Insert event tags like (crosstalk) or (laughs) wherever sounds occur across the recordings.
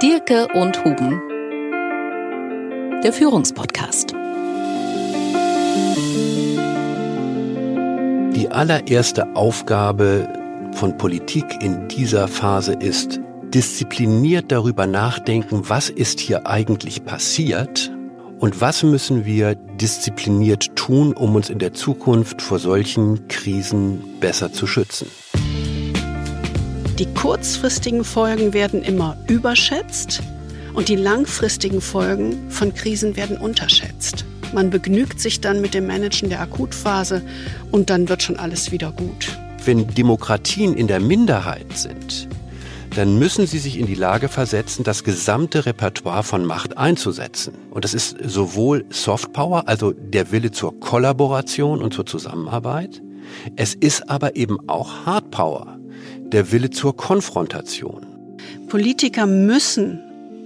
Dirke und Huben. Der Führungspodcast. Die allererste Aufgabe von Politik in dieser Phase ist, diszipliniert darüber nachdenken, was ist hier eigentlich passiert und was müssen wir diszipliniert tun, um uns in der Zukunft vor solchen Krisen besser zu schützen. Die kurzfristigen Folgen werden immer überschätzt und die langfristigen Folgen von Krisen werden unterschätzt. Man begnügt sich dann mit dem Managen der Akutphase und dann wird schon alles wieder gut. Wenn Demokratien in der Minderheit sind, dann müssen sie sich in die Lage versetzen, das gesamte Repertoire von Macht einzusetzen. Und das ist sowohl Softpower, also der Wille zur Kollaboration und zur Zusammenarbeit, es ist aber eben auch Hardpower, der Wille zur Konfrontation. Politiker müssen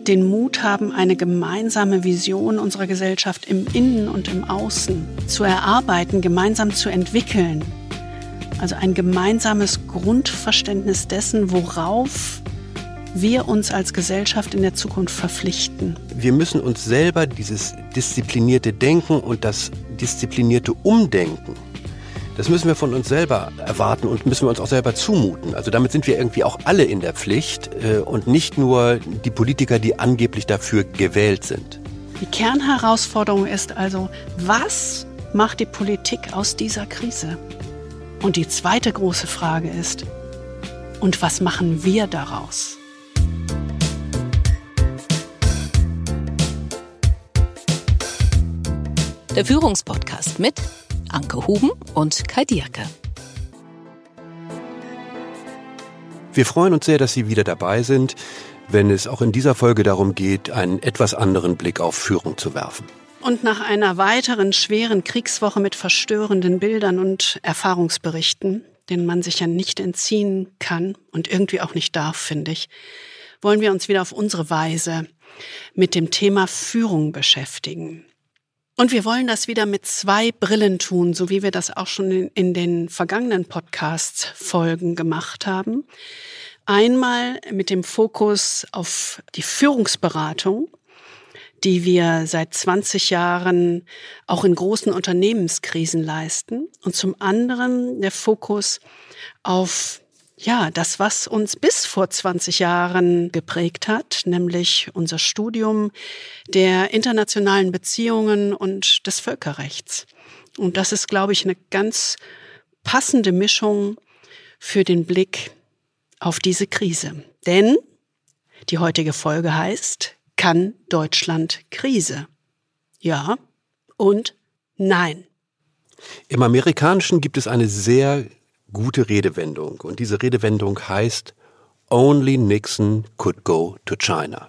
den Mut haben, eine gemeinsame Vision unserer Gesellschaft im Innen und im Außen zu erarbeiten, gemeinsam zu entwickeln. Also ein gemeinsames Grundverständnis dessen, worauf wir uns als Gesellschaft in der Zukunft verpflichten. Wir müssen uns selber dieses disziplinierte Denken und das disziplinierte Umdenken das müssen wir von uns selber erwarten und müssen wir uns auch selber zumuten. Also damit sind wir irgendwie auch alle in der Pflicht äh, und nicht nur die Politiker, die angeblich dafür gewählt sind. Die Kernherausforderung ist also, was macht die Politik aus dieser Krise? Und die zweite große Frage ist, und was machen wir daraus? Der Führungspodcast mit Anke Huben und Kai Dierke. Wir freuen uns sehr, dass Sie wieder dabei sind, wenn es auch in dieser Folge darum geht, einen etwas anderen Blick auf Führung zu werfen. Und nach einer weiteren schweren Kriegswoche mit verstörenden Bildern und Erfahrungsberichten, denen man sich ja nicht entziehen kann und irgendwie auch nicht darf, finde ich, wollen wir uns wieder auf unsere Weise mit dem Thema Führung beschäftigen. Und wir wollen das wieder mit zwei Brillen tun, so wie wir das auch schon in, in den vergangenen Podcast-Folgen gemacht haben. Einmal mit dem Fokus auf die Führungsberatung, die wir seit 20 Jahren auch in großen Unternehmenskrisen leisten. Und zum anderen der Fokus auf ja, das, was uns bis vor 20 Jahren geprägt hat, nämlich unser Studium der internationalen Beziehungen und des Völkerrechts. Und das ist, glaube ich, eine ganz passende Mischung für den Blick auf diese Krise. Denn die heutige Folge heißt, kann Deutschland Krise? Ja und nein. Im Amerikanischen gibt es eine sehr gute Redewendung. Und diese Redewendung heißt Only Nixon could go to China.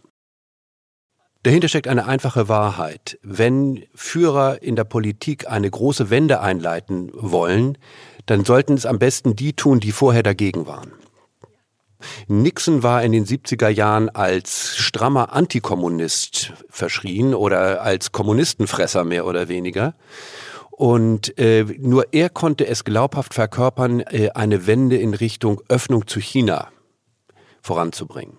Dahinter steckt eine einfache Wahrheit. Wenn Führer in der Politik eine große Wende einleiten wollen, dann sollten es am besten die tun, die vorher dagegen waren. Nixon war in den 70er Jahren als strammer Antikommunist verschrien oder als Kommunistenfresser mehr oder weniger. Und äh, nur er konnte es glaubhaft verkörpern, äh, eine Wende in Richtung Öffnung zu China voranzubringen.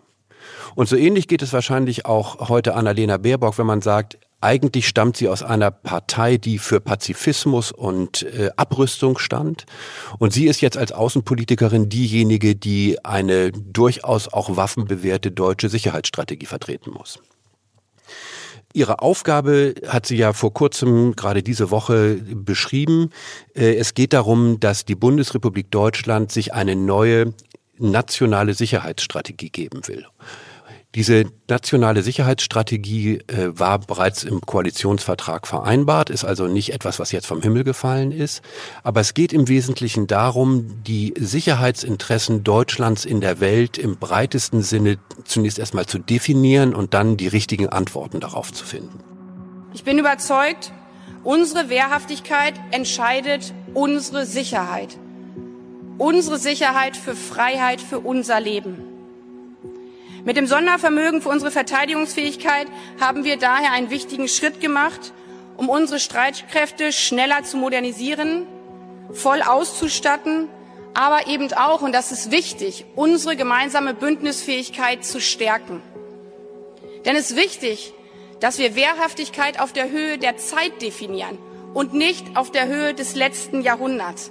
Und so ähnlich geht es wahrscheinlich auch heute Annalena Baerbock, wenn man sagt, eigentlich stammt sie aus einer Partei, die für Pazifismus und äh, Abrüstung stand. Und sie ist jetzt als Außenpolitikerin diejenige, die eine durchaus auch waffenbewährte deutsche Sicherheitsstrategie vertreten muss. Ihre Aufgabe hat sie ja vor kurzem, gerade diese Woche, beschrieben. Äh, es geht darum, dass die Bundesrepublik Deutschland sich eine neue nationale Sicherheitsstrategie geben will. Diese nationale Sicherheitsstrategie äh, war bereits im Koalitionsvertrag vereinbart, ist also nicht etwas, was jetzt vom Himmel gefallen ist. Aber es geht im Wesentlichen darum, die Sicherheitsinteressen Deutschlands in der Welt im breitesten Sinne zunächst erstmal zu definieren und dann die richtigen Antworten darauf zu finden. Ich bin überzeugt, unsere Wehrhaftigkeit entscheidet unsere Sicherheit. Unsere Sicherheit für Freiheit, für unser Leben. Mit dem Sondervermögen für unsere Verteidigungsfähigkeit haben wir daher einen wichtigen Schritt gemacht, um unsere Streitkräfte schneller zu modernisieren, voll auszustatten, aber eben auch, und das ist wichtig, unsere gemeinsame Bündnisfähigkeit zu stärken. Denn es ist wichtig, dass wir Wehrhaftigkeit auf der Höhe der Zeit definieren und nicht auf der Höhe des letzten Jahrhunderts.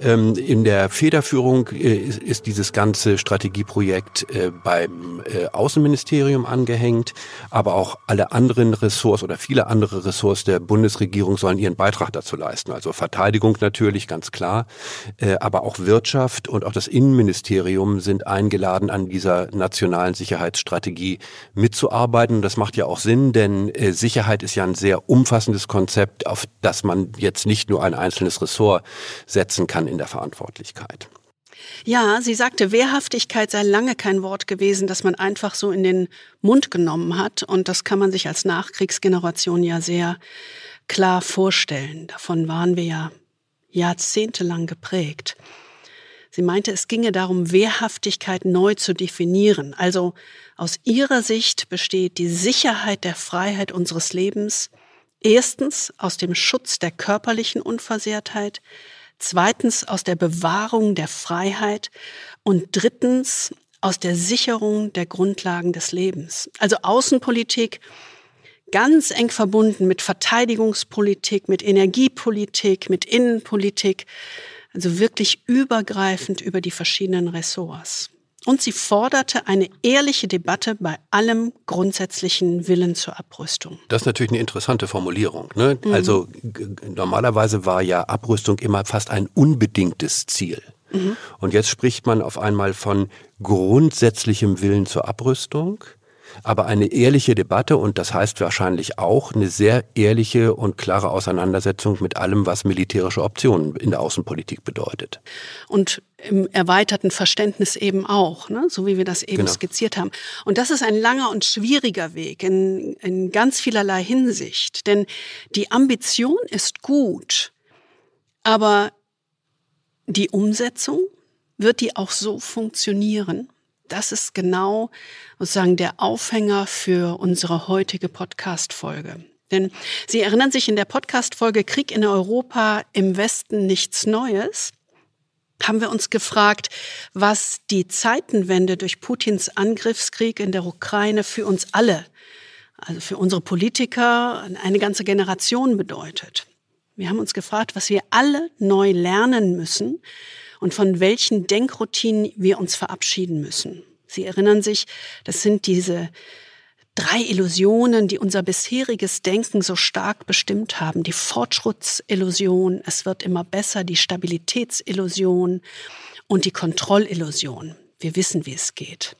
Ähm, in der Federführung äh, ist, dieses ganze Strategieprojekt äh, beim äh, Außenministerium angehängt, aber auch alle anderen Ressorts oder viele andere Ressorts der Bundesregierung sollen ihren Beitrag dazu leisten. Also Verteidigung natürlich, ganz klar, aber auch Wirtschaft und auch das Innenministerium sind eingeladen, an dieser nationalen Sicherheitsstrategie mitzuarbeiten. Das macht ja auch Sinn, denn Sicherheit ist ja ein sehr umfassendes Konzept, auf das man jetzt nicht nur ein einzelnes Ressort setzen kann in der Verantwortlichkeit. Ja, sie sagte, Wehrhaftigkeit sei lange kein Wort gewesen, das man einfach so in den Mund genommen hat. Und das kann man sich als Nachkriegsgeneration ja sehr klar vorstellen. Davon waren wir ja jahrzehntelang geprägt. Sie meinte, es ginge darum, Wehrhaftigkeit neu zu definieren. Also aus ihrer Sicht besteht die Sicherheit der Freiheit unseres Lebens erstens aus dem Schutz der körperlichen Unversehrtheit, zweitens aus der Bewahrung der Freiheit und drittens aus der Sicherung der Grundlagen des Lebens. Also Außenpolitik ganz eng verbunden mit Verteidigungspolitik, mit Energiepolitik, mit Innenpolitik, also wirklich übergreifend über die verschiedenen Ressorts. Und sie forderte eine ehrliche Debatte bei allem grundsätzlichen Willen zur Abrüstung. Das ist natürlich eine interessante Formulierung. Ne? Mhm. Also normalerweise war ja Abrüstung immer fast ein unbedingtes Ziel. Mhm. Und jetzt spricht man auf einmal von grundsätzlichem Willen zur Abrüstung aber eine ehrliche Debatte und das heißt wahrscheinlich auch eine sehr ehrliche und klare Auseinandersetzung mit allem, was militärische Optionen in der Außenpolitik bedeutet. Und im erweiterten Verständnis eben auch, ne? so wie wir das eben genau. skizziert haben. Und das ist ein langer und schwieriger Weg in, in ganz vielerlei Hinsicht. Denn die Ambition ist gut, aber die Umsetzung, wird die auch so funktionieren? Das ist genau sozusagen der Aufhänger für unsere heutige Podcast-Folge. Denn Sie erinnern sich in der Podcast-Folge Krieg in Europa im Westen nichts Neues haben wir uns gefragt, was die Zeitenwende durch Putins Angriffskrieg in der Ukraine für uns alle, also für unsere Politiker, eine ganze Generation bedeutet. Wir haben uns gefragt, was wir alle neu lernen müssen, und von welchen Denkroutinen wir uns verabschieden müssen. Sie erinnern sich, das sind diese drei Illusionen, die unser bisheriges Denken so stark bestimmt haben. Die Fortschrittsillusion, es wird immer besser, die Stabilitätsillusion und die Kontrollillusion. Wir wissen, wie es geht.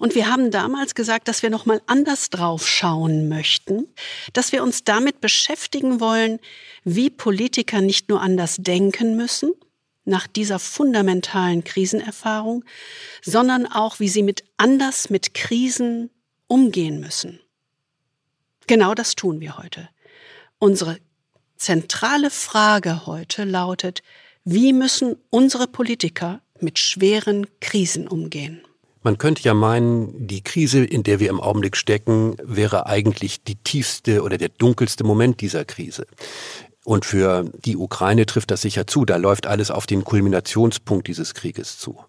Und wir haben damals gesagt, dass wir noch mal anders drauf schauen möchten, dass wir uns damit beschäftigen wollen, wie Politiker nicht nur anders denken müssen, nach dieser fundamentalen Krisenerfahrung, sondern auch, wie sie mit anders mit Krisen umgehen müssen. Genau das tun wir heute. Unsere zentrale Frage heute lautet, wie müssen unsere Politiker mit schweren Krisen umgehen? Man könnte ja meinen, die Krise, in der wir im Augenblick stecken, wäre eigentlich die tiefste oder der dunkelste Moment dieser Krise. Und für die Ukraine trifft das sicher zu. Da läuft alles auf den Kulminationspunkt dieses Krieges zu.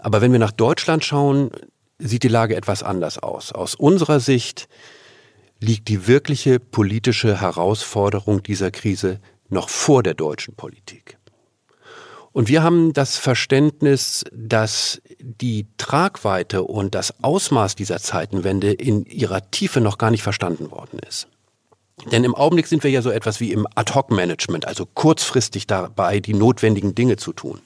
Aber wenn wir nach Deutschland schauen, sieht die Lage etwas anders aus. Aus unserer Sicht liegt die wirkliche politische Herausforderung dieser Krise noch vor der deutschen Politik. Und wir haben das Verständnis, dass die Tragweite und das Ausmaß dieser Zeitenwende in ihrer Tiefe noch gar nicht verstanden worden ist. Denn im Augenblick sind wir ja so etwas wie im Ad-Hoc-Management, also kurzfristig dabei, die notwendigen Dinge zu tun.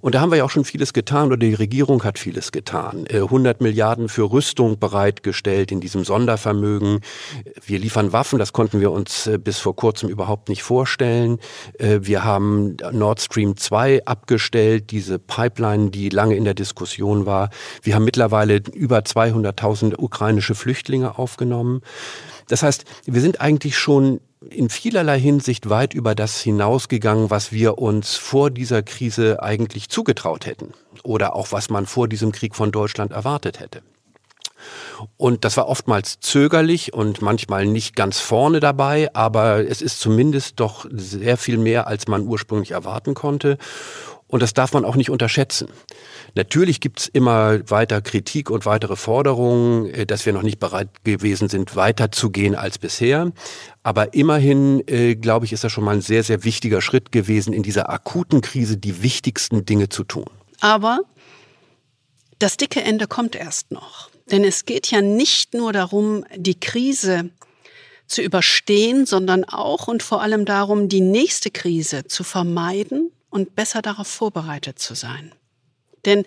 Und da haben wir ja auch schon vieles getan oder die Regierung hat vieles getan. 100 äh, Milliarden für Rüstung bereitgestellt in diesem Sondervermögen. Wir liefern Waffen, das konnten wir uns äh, bis vor kurzem überhaupt nicht vorstellen. Äh, wir haben Nord Stream 2 abgestellt, diese Pipeline, die lange in der Diskussion war. Wir haben mittlerweile über 200.000 ukrainische Flüchtlinge aufgenommen. Das heißt, wir sind eigentlich schon in vielerlei Hinsicht weit über das hinausgegangen, was wir uns vor dieser Krise eigentlich zugetraut hätten oder auch was man vor diesem Krieg von Deutschland erwartet hätte. Und das war oftmals zögerlich und manchmal nicht ganz vorne dabei, aber es ist zumindest doch sehr viel mehr, als man ursprünglich erwarten konnte. Und das darf man auch nicht unterschätzen. Natürlich gibt's immer weiter Kritik und weitere Forderungen, äh, dass wir noch nicht bereit gewesen sind, weiterzugehen als bisher. Aber immerhin, äh, glaube ich, ist das schon mal ein sehr, sehr wichtiger Schritt gewesen, in dieser akuten Krise die wichtigsten Dinge zu tun. Aber das dicke Ende kommt erst noch. Denn es geht ja nicht nur darum, die Krise zu überstehen, sondern auch und vor allem darum, die nächste Krise zu vermeiden und besser darauf vorbereitet zu sein. Denn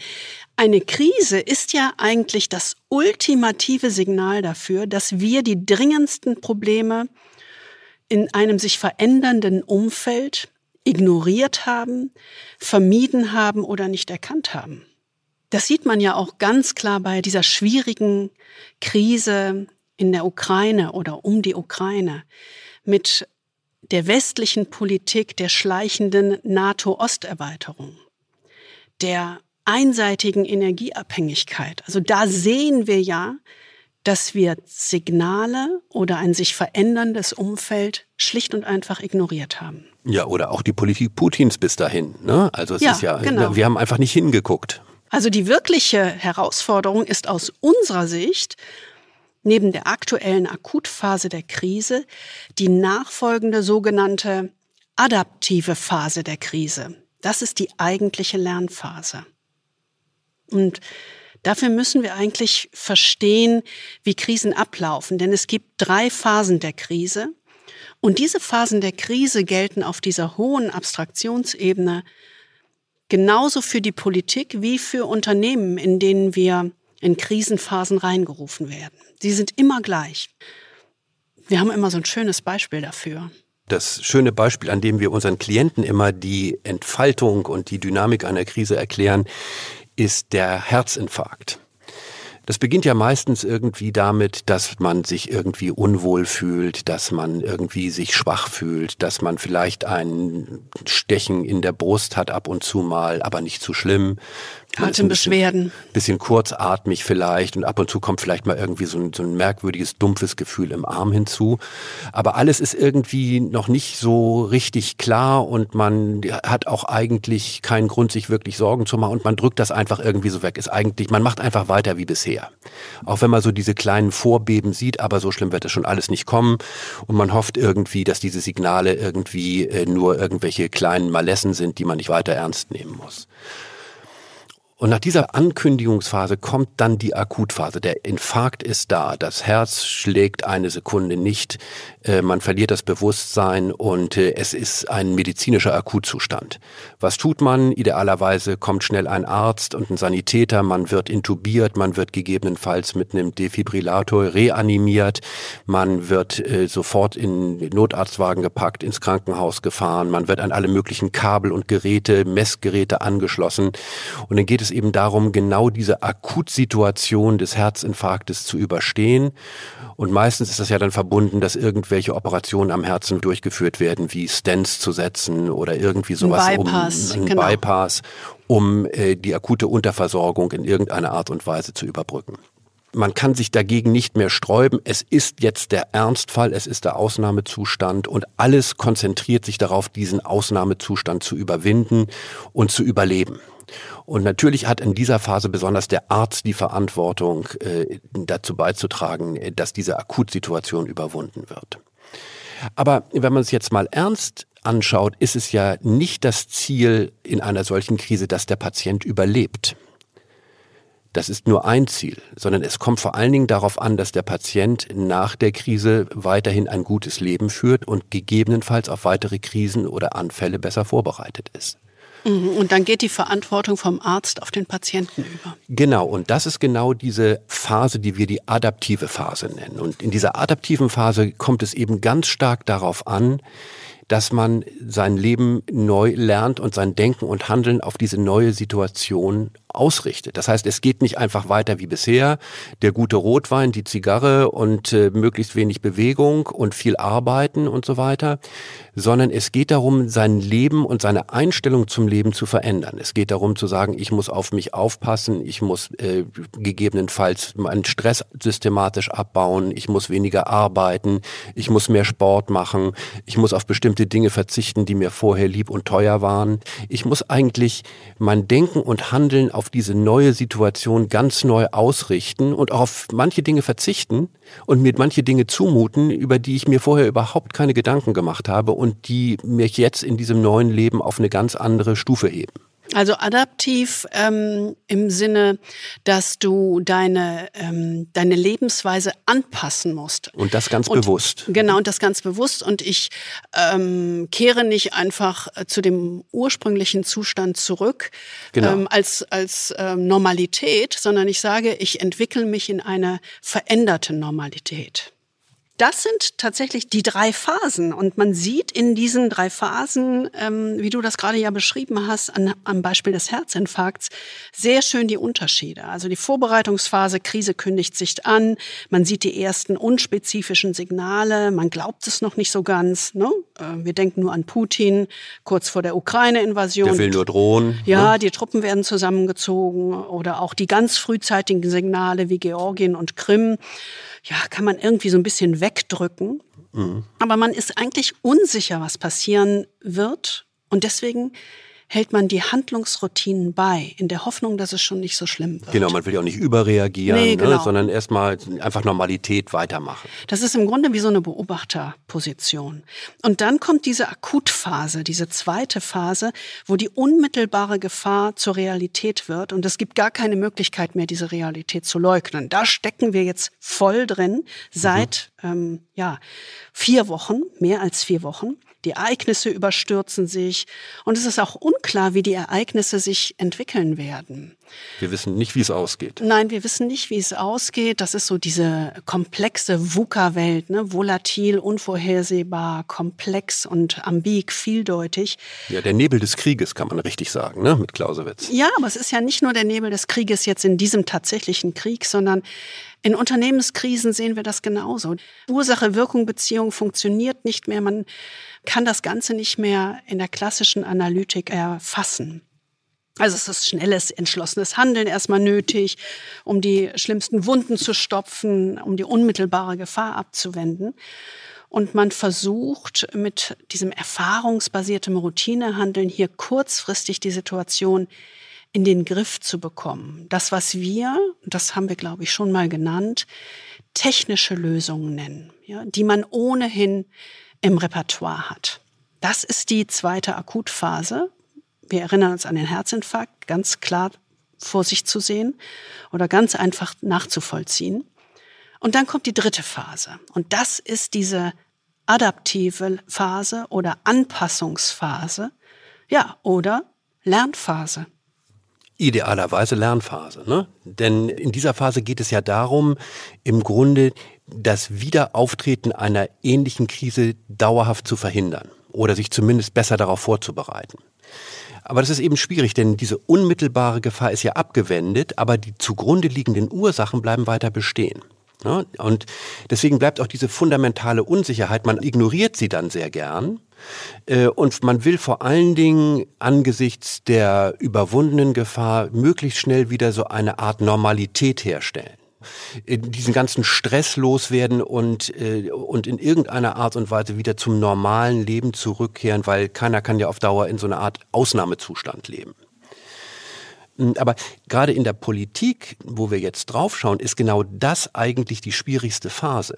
eine Krise ist ja eigentlich das ultimative Signal dafür, dass wir die dringendsten Probleme in einem sich verändernden Umfeld ignoriert haben, vermieden haben oder nicht erkannt haben. Das sieht man ja auch ganz klar bei dieser schwierigen Krise in der Ukraine oder um die Ukraine mit der westlichen Politik der schleichenden NATO-Osterweiterung, der einseitigen Energieabhängigkeit. Also da sehen wir ja, dass wir Signale oder ein sich veränderndes Umfeld schlicht und einfach ignoriert haben. Ja, oder auch die Politik Putins bis dahin. Ne? Also es ja, ist ja, genau. wir haben einfach nicht hingeguckt. Also die wirkliche Herausforderung ist aus unserer Sicht, neben der aktuellen Akutphase der Krise die nachfolgende sogenannte adaptive Phase der Krise. Das ist die eigentliche Lernphase. Und dafür müssen wir eigentlich verstehen, wie Krisen ablaufen, denn es gibt drei Phasen der Krise. Und diese Phasen der Krise gelten auf dieser hohen Abstraktionsebene genauso für die Politik wie für Unternehmen, in denen wir in Krisenphasen reingerufen werden. Sie sind immer gleich. Wir haben immer so ein schönes Beispiel dafür. Das schöne Beispiel, an dem wir unseren Klienten immer die Entfaltung und die Dynamik einer Krise erklären, ist der Herzinfarkt. Das beginnt ja meistens irgendwie damit, dass man sich irgendwie unwohl fühlt, dass man irgendwie sich schwach fühlt, dass man vielleicht ein Stechen in der Brust hat ab und zu mal, aber nicht zu schlimm. Atembeschwerden. Bisschen, bisschen kurzatmig vielleicht und ab und zu kommt vielleicht mal irgendwie so ein, so ein merkwürdiges, dumpfes Gefühl im Arm hinzu. Aber alles ist irgendwie noch nicht so richtig klar und man hat auch eigentlich keinen Grund, sich wirklich Sorgen zu machen und man drückt das einfach irgendwie so weg. Ist eigentlich, man macht einfach weiter wie bisher. Auch wenn man so diese kleinen Vorbeben sieht, aber so schlimm wird das schon alles nicht kommen und man hofft irgendwie, dass diese Signale irgendwie äh, nur irgendwelche kleinen Malessen sind, die man nicht weiter ernst nehmen muss. Und nach dieser Ankündigungsphase kommt dann die Akutphase. Der Infarkt ist da, das Herz schlägt eine Sekunde nicht, äh, man verliert das Bewusstsein und äh, es ist ein medizinischer Akutzustand. Was tut man? Idealerweise kommt schnell ein Arzt und ein Sanitäter, man wird intubiert, man wird gegebenenfalls mit einem Defibrillator reanimiert, man wird äh, sofort in Notarztwagen gepackt, ins Krankenhaus gefahren, man wird an alle möglichen Kabel und Geräte, Messgeräte angeschlossen und dann geht es eben darum, genau diese Akutsituation des Herzinfarktes zu überstehen. Und meistens ist das ja dann verbunden, dass irgendwelche Operationen am Herzen durchgeführt werden, wie Stents zu setzen oder irgendwie sowas, ein Bypass, um, ein genau. Bypass, um äh, die akute Unterversorgung in irgendeiner Art und Weise zu überbrücken. Man kann sich dagegen nicht mehr sträuben. Es ist jetzt der Ernstfall, es ist der Ausnahmezustand und alles konzentriert sich darauf, diesen Ausnahmezustand zu überwinden und zu überleben. Und natürlich hat in dieser Phase besonders der Arzt die Verantwortung, äh, dazu beizutragen, dass diese Akutsituation überwunden wird. Aber wenn man es jetzt mal ernst anschaut, ist es ja nicht das Ziel in einer solchen Krise, dass der Patient überlebt. Das ist nur ein Ziel, sondern es kommt vor allen Dingen darauf an, dass der Patient nach der Krise weiterhin ein gutes Leben führt und gegebenenfalls auf weitere Krisen oder Anfälle besser vorbereitet ist. Mhm, und dann geht die Verantwortung vom Arzt auf den Patienten über. Genau, und das ist genau diese Phase, die wir die adaptive Phase nennen. Und in dieser adaptiven Phase kommt es eben ganz stark darauf an, dass man sein Leben neu lernt und sein Denken und Handeln auf diese neue Situation ausrichtet. Das heißt, es geht nicht einfach weiter wie bisher, der gute Rotwein, die Zigarre und äh, möglichst wenig Bewegung und viel Arbeiten und so weiter, sondern es geht darum, sein Leben und seine Einstellung zum Leben zu verändern. Es geht darum zu sagen, ich muss auf mich aufpassen, ich muss äh, gegebenenfalls meinen Stress systematisch abbauen, ich muss weniger arbeiten, ich muss mehr Sport machen, ich muss auf bestimmte Dinge verzichten, die mir vorher lieb und teuer waren. Ich muss eigentlich mein Denken und Handeln auf diese neue Situation ganz neu ausrichten und auch auf manche Dinge verzichten und mir manche Dinge zumuten, über die ich mir vorher überhaupt keine Gedanken gemacht habe und die mich jetzt in diesem neuen Leben auf eine ganz andere Stufe heben. Also adaptiv ähm, im Sinne, dass du deine, ähm, deine Lebensweise anpassen musst. Und das ganz und, bewusst. Genau, und das ganz bewusst. Und ich ähm, kehre nicht einfach äh, zu dem ursprünglichen Zustand zurück genau. ähm, als, als ähm, Normalität, sondern ich sage, ich entwickle mich in eine veränderte Normalität das sind tatsächlich die drei Phasen. Und man sieht in diesen drei Phasen, ähm, wie du das gerade ja beschrieben hast, an, am Beispiel des Herzinfarkts, sehr schön die Unterschiede. Also die Vorbereitungsphase, Krise kündigt sich an, man sieht die ersten unspezifischen Signale, man glaubt es noch nicht so ganz. Ne? Äh, wir denken nur an Putin, kurz vor der Ukraine-Invasion. Der will nur drohen. Ja, ne? die Truppen werden zusammengezogen oder auch die ganz frühzeitigen Signale wie Georgien und Krim ja, kann man irgendwie so ein bisschen wegdrücken. Mhm. Aber man ist eigentlich unsicher, was passieren wird. Und deswegen hält man die Handlungsroutinen bei, in der Hoffnung, dass es schon nicht so schlimm wird. Genau, man will ja auch nicht überreagieren, nee, ne, genau. ne, sondern erstmal einfach Normalität weitermachen. Das ist im Grunde wie so eine Beobachterposition. Und dann kommt diese Akutphase, diese zweite Phase, wo die unmittelbare Gefahr zur Realität wird und es gibt gar keine Möglichkeit mehr, diese Realität zu leugnen. Da stecken wir jetzt voll drin seit mhm. ähm, ja vier Wochen, mehr als vier Wochen. Die Ereignisse überstürzen sich und es ist auch unklar, wie die Ereignisse sich entwickeln werden. Wir wissen nicht, wie es ausgeht. Nein, wir wissen nicht, wie es ausgeht. Das ist so diese komplexe VUCA-Welt, ne? volatil, unvorhersehbar, komplex und ambig, vieldeutig. Ja, der Nebel des Krieges kann man richtig sagen, ne? mit Clausewitz. Ja, aber es ist ja nicht nur der Nebel des Krieges jetzt in diesem tatsächlichen Krieg, sondern in Unternehmenskrisen sehen wir das genauso. Ursache-Wirkung-Beziehung funktioniert nicht mehr. Man kann das Ganze nicht mehr in der klassischen Analytik erfassen. Also es ist schnelles, entschlossenes Handeln erstmal nötig, um die schlimmsten Wunden zu stopfen, um die unmittelbare Gefahr abzuwenden. Und man versucht mit diesem erfahrungsbasierten Routinehandeln hier kurzfristig die Situation in den Griff zu bekommen. Das, was wir, das haben wir, glaube ich, schon mal genannt, technische Lösungen nennen, ja, die man ohnehin im Repertoire hat. Das ist die zweite Akutphase. Wir erinnern uns an den Herzinfarkt, ganz klar vor sich zu sehen oder ganz einfach nachzuvollziehen. Und dann kommt die dritte Phase. Und das ist diese adaptive Phase oder Anpassungsphase. Ja, oder Lernphase idealerweise Lernphase. Ne? Denn in dieser Phase geht es ja darum, im Grunde das Wiederauftreten einer ähnlichen Krise dauerhaft zu verhindern oder sich zumindest besser darauf vorzubereiten. Aber das ist eben schwierig, denn diese unmittelbare Gefahr ist ja abgewendet, aber die zugrunde liegenden Ursachen bleiben weiter bestehen. Ne? Und deswegen bleibt auch diese fundamentale Unsicherheit, man ignoriert sie dann sehr gern. Äh, und man will vor allen Dingen angesichts der überwundenen Gefahr möglichst schnell wieder so eine Art Normalität herstellen diesen ganzen Stress loswerden und, äh, und in irgendeiner Art und Weise wieder zum normalen Leben zurückkehren, weil keiner kann ja auf Dauer in so einer Art Ausnahmezustand leben. Hm, aber gerade in der Politik, wo wir jetzt draufschauen, ist genau das eigentlich die schwierigste Phase.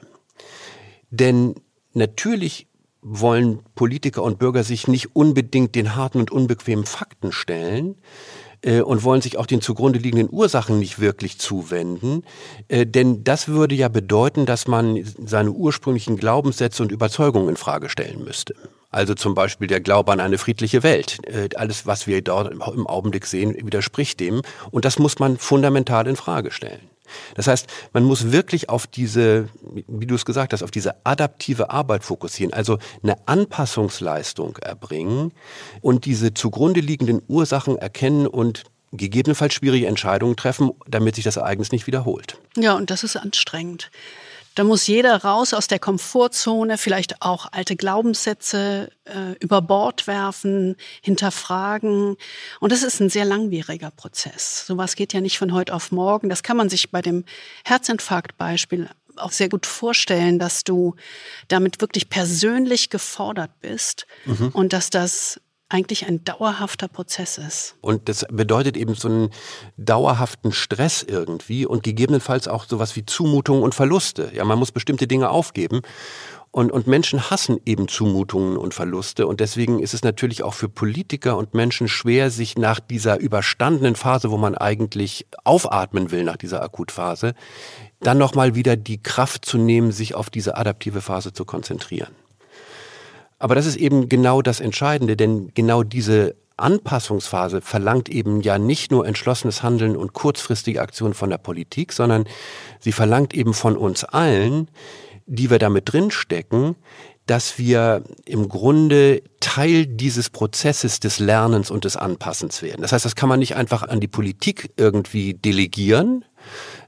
Denn natürlich wollen Politiker und Bürger sich nicht unbedingt den harten und unbequemen Fakten stellen und wollen sich auch den zugrunde liegenden Ursachen nicht wirklich zuwenden. Äh, denn das würde ja bedeuten, dass man seine ursprünglichen Glaubenssätze und Überzeugungen in Frage stellen müsste. Also zum Beispiel der Glaube an eine friedliche Welt. Äh, alles, was wir dort im Augenblick sehen, widerspricht dem. Und das muss man fundamental in Frage stellen. Das heißt, man muss wirklich auf diese, wie du es gesagt hast, auf diese adaptive Arbeit fokussieren, also eine Anpassungsleistung erbringen und diese zugrunde liegenden Ursachen erkennen und gegebenenfalls schwierige Entscheidungen treffen, damit sich das Ereignis nicht wiederholt. Ja, und das ist anstrengend. Da muss jeder raus aus der Komfortzone, vielleicht auch alte Glaubenssätze äh, über Bord werfen, hinterfragen. Und das ist ein sehr langwieriger Prozess. Sowas geht ja nicht von heute auf morgen. Das kann man sich bei dem Herzinfarktbeispiel auch sehr gut vorstellen, dass du damit wirklich persönlich gefordert bist mhm. und dass das eigentlich ein dauerhafter Prozess ist. Und das bedeutet eben so einen dauerhaften Stress irgendwie und gegebenenfalls auch sowas wie Zumutungen und Verluste. Ja, man muss bestimmte Dinge aufgeben. Und, und Menschen hassen eben Zumutungen und Verluste. Und deswegen ist es natürlich auch für Politiker und Menschen schwer, sich nach dieser überstandenen Phase, wo man eigentlich aufatmen will, nach dieser Akutphase, dann nochmal wieder die Kraft zu nehmen, sich auf diese adaptive Phase zu konzentrieren. Aber das ist eben genau das Entscheidende, denn genau diese Anpassungsphase verlangt eben ja nicht nur entschlossenes Handeln und kurzfristige Aktionen von der Politik, sondern sie verlangt eben von uns allen, die wir damit drinstecken, dass wir im Grunde Teil dieses Prozesses des Lernens und des Anpassens werden. Das heißt, das kann man nicht einfach an die Politik irgendwie delegieren,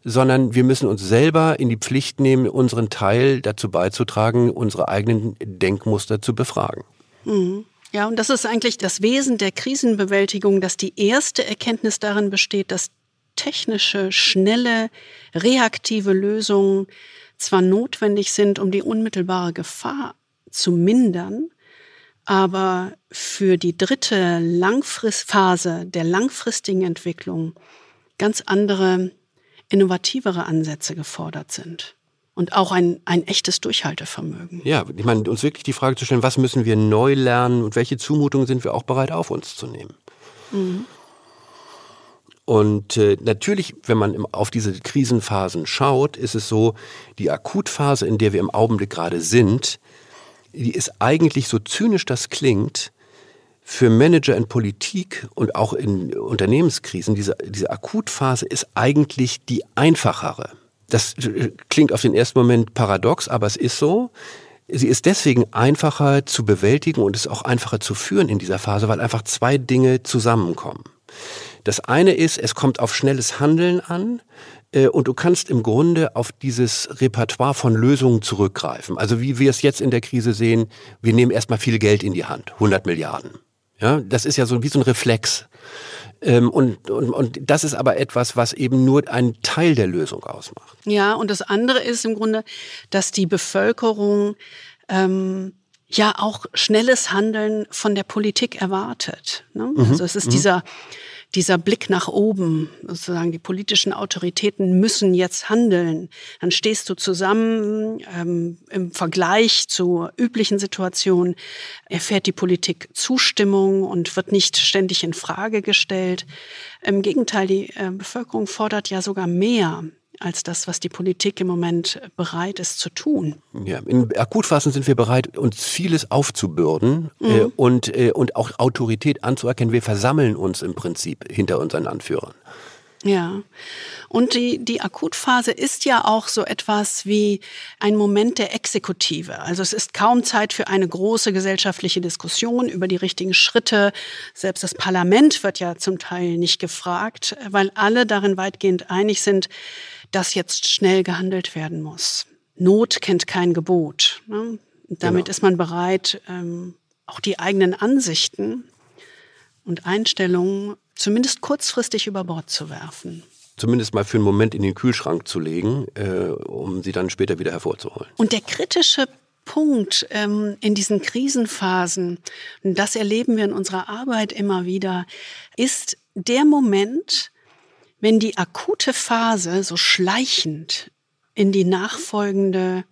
sondern wir müssen uns selber in die Pflicht nehmen, unseren Teil dazu beizutragen, unsere eigenen Denkmuster zu befragen. Mhm. Ja, und das ist eigentlich das Wesen der Krisenbewältigung, dass die erste Erkenntnis darin besteht, dass technische, schnelle, reaktive Lösungen zwar notwendig sind, um die unmittelbare Gefahr zu mindern, aber für die dritte Langfristphase der langfristigen Entwicklung ganz andere innovativere Ansätze gefordert sind. Und auch ein, ein echtes Durchhaltevermögen. Ja, ich meine, uns wirklich die Frage zu stellen, was müssen wir neu lernen und welche Zumutungen sind wir auch bereit auf uns zu nehmen. Mhm. Und äh, natürlich, wenn man im, auf diese Krisenphasen schaut, ist es so, die Akutphase, in der wir im Augenblick gerade sind, die ist eigentlich so zynisch das klingt, für Manager in Politik und auch in Unternehmenskrisen, diese, diese Akutphase ist eigentlich die einfachere. Das äh, klingt auf den ersten Moment paradox, aber es ist so. Sie ist deswegen einfacher zu bewältigen und ist auch einfacher zu führen in dieser Phase, weil einfach zwei Dinge zusammenkommen. Das eine ist, es kommt auf schnelles Handeln an äh, und du kannst im Grunde auf dieses Repertoire von Lösungen zurückgreifen. Also wie wir es jetzt in der Krise sehen, wir nehmen erstmal viel Geld in die Hand, 100 Milliarden. Ja, das ist ja so wie so ein Reflex. Ähm, und, und, und das ist aber etwas, was eben nur einen Teil der Lösung ausmacht. Ja, und das andere ist im Grunde, dass die Bevölkerung ähm, ja auch schnelles Handeln von der Politik erwartet. Ne? Mhm. Also es ist mhm. dieser dieser Blick nach oben, sozusagen die politischen Autoritäten müssen jetzt handeln, dann stehst du zusammen ähm, im Vergleich zu üblichen Situationen, erfährt die Politik Zustimmung und wird nicht ständig in Frage gestellt. Im Gegenteil, die äh, Bevölkerung fordert ja sogar mehr als das, was die Politik im Moment bereit ist zu tun. Ja, in Akutphasen sind wir bereit, uns vieles aufzubürden mhm. äh, und, äh, und auch Autorität anzuerkennen. Wir versammeln uns im Prinzip hinter unseren Anführern. Ja. Und die, die Akutphase ist ja auch so etwas wie ein Moment der Exekutive. Also es ist kaum Zeit für eine große gesellschaftliche Diskussion über die richtigen Schritte. Selbst das Parlament wird ja zum Teil nicht gefragt, weil alle darin weitgehend einig sind, dass jetzt schnell gehandelt werden muss. Not kennt kein Gebot. Ne? Damit genau. ist man bereit, ähm, auch die eigenen Ansichten und Einstellungen zumindest kurzfristig über Bord zu werfen. Zumindest mal für einen Moment in den Kühlschrank zu legen, äh, um sie dann später wieder hervorzuholen. Und der kritische Punkt ähm, in diesen Krisenphasen, und das erleben wir in unserer Arbeit immer wieder, ist der Moment, wenn die akute Phase so schleichend in die nachfolgende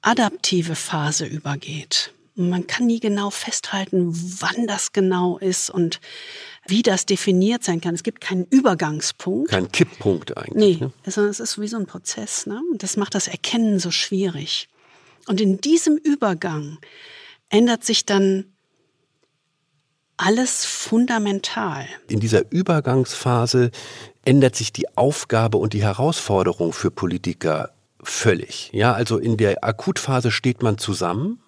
adaptive Phase übergeht. man kann nie genau festhalten, wann das genau ist und wie das definiert sein kann. Es gibt keinen Übergangspunkt. Kein Kipppunkt eigentlich. Nee, ne? sondern es ist wie so ein Prozess. Ne? Und das macht das Erkennen so schwierig. Und in diesem Übergang ändert sich dann alles fundamental. In dieser Übergangsphase ändert sich die Aufgabe und die Herausforderung für Politiker völlig. Ja, also in der Akutphase steht man zusammen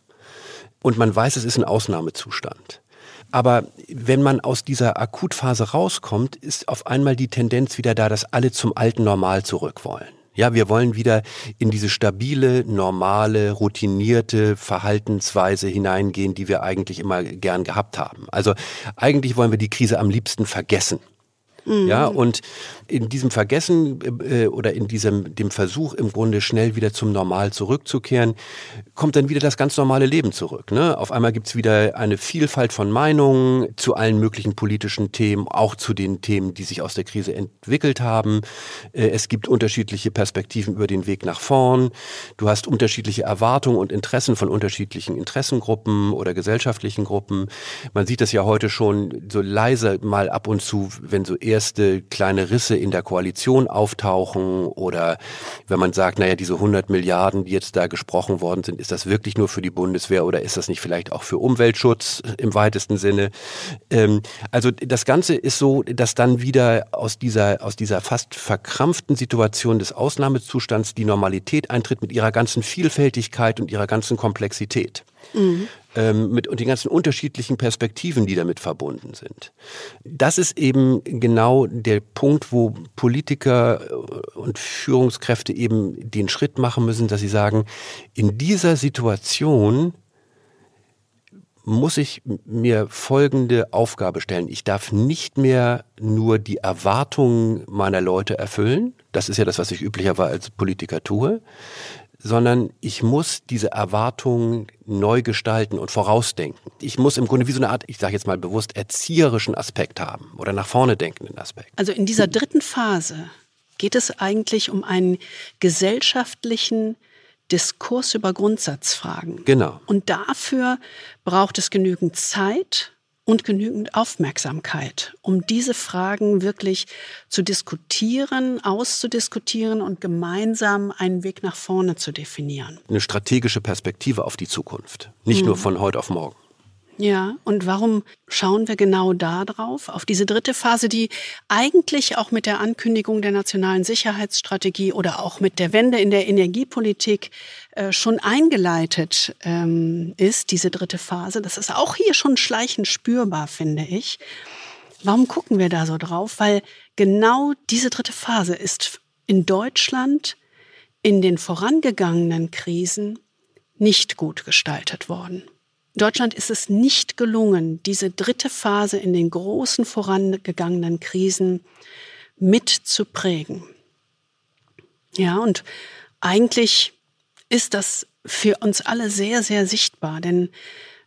und man weiß, es ist ein Ausnahmezustand. Aber wenn man aus dieser Akutphase rauskommt, ist auf einmal die Tendenz wieder da, dass alle zum alten Normal zurück wollen. Ja, wir wollen wieder in diese stabile, normale, routinierte Verhaltensweise hineingehen, die wir eigentlich immer gern gehabt haben. Also eigentlich wollen wir die Krise am liebsten vergessen. Mhm. Ja, und in diesem Vergessen äh, oder in diesem dem Versuch im Grunde schnell wieder zum Normal zurückzukehren, kommt dann wieder das ganz normale Leben zurück. Ne? Auf einmal gibt's wieder eine Vielfalt von Meinungen zu allen möglichen politischen Themen, auch zu den Themen, die sich aus der Krise entwickelt haben. Äh, es gibt unterschiedliche Perspektiven über den Weg nach vorn. Du hast unterschiedliche Erwartungen und Interessen von unterschiedlichen Interessengruppen oder gesellschaftlichen Gruppen. Man sieht das ja heute schon so leise mal ab und zu, wenn so erste kleine Risse in der Koalition auftauchen oder wenn man sagt, naja, diese 100 Milliarden, die jetzt da gesprochen worden sind, ist das wirklich nur für die Bundeswehr oder ist das nicht vielleicht auch für Umweltschutz im weitesten Sinne? Ähm, also das Ganze ist so, dass dann wieder aus dieser, aus dieser fast verkrampften Situation des Ausnahmezustands die Normalität eintritt mit ihrer ganzen Vielfältigkeit und ihrer ganzen Komplexität. Mhm ähm, mit und den ganzen unterschiedlichen Perspektiven, die damit verbunden sind. Das ist eben genau der Punkt, wo Politiker äh, und Führungskräfte eben den Schritt machen müssen, dass sie sagen, in dieser Situation muss ich mir folgende Aufgabe stellen. Ich darf nicht mehr nur die Erwartungen meiner Leute erfüllen. Das ist ja das, was ich üblicherweise als Politiker tue sondern ich muss diese Erwartungen neu gestalten und vorausdenken. Ich muss im Grunde wie so eine Art, ich sage jetzt mal bewusst, erzieherischen Aspekt haben oder nach vorne denkenden Aspekt. Also in dieser dritten Phase geht es eigentlich um einen gesellschaftlichen Diskurs über Grundsatzfragen. Genau. Und dafür braucht es genügend Zeit und genügend Aufmerksamkeit, um diese Fragen wirklich zu diskutieren, auszudiskutieren und gemeinsam einen Weg nach vorne zu definieren. Eine strategische Perspektive auf die Zukunft, nicht mhm. nur von heute auf morgen. Ja, und warum schauen wir genau da drauf, auf diese dritte Phase, die eigentlich auch mit der Ankündigung der nationalen Sicherheitsstrategie oder auch mit der Wende in der Energiepolitik äh, schon eingeleitet ähm, ist, diese dritte Phase. Das ist auch hier schon schleichend spürbar, finde ich. Warum gucken wir da so drauf? Weil genau diese dritte Phase ist in Deutschland in den vorangegangenen Krisen nicht gut gestaltet worden. Deutschland ist es nicht gelungen, diese dritte Phase in den großen vorangegangenen Krisen mitzuprägen. Ja, und eigentlich ist das für uns alle sehr, sehr sichtbar, denn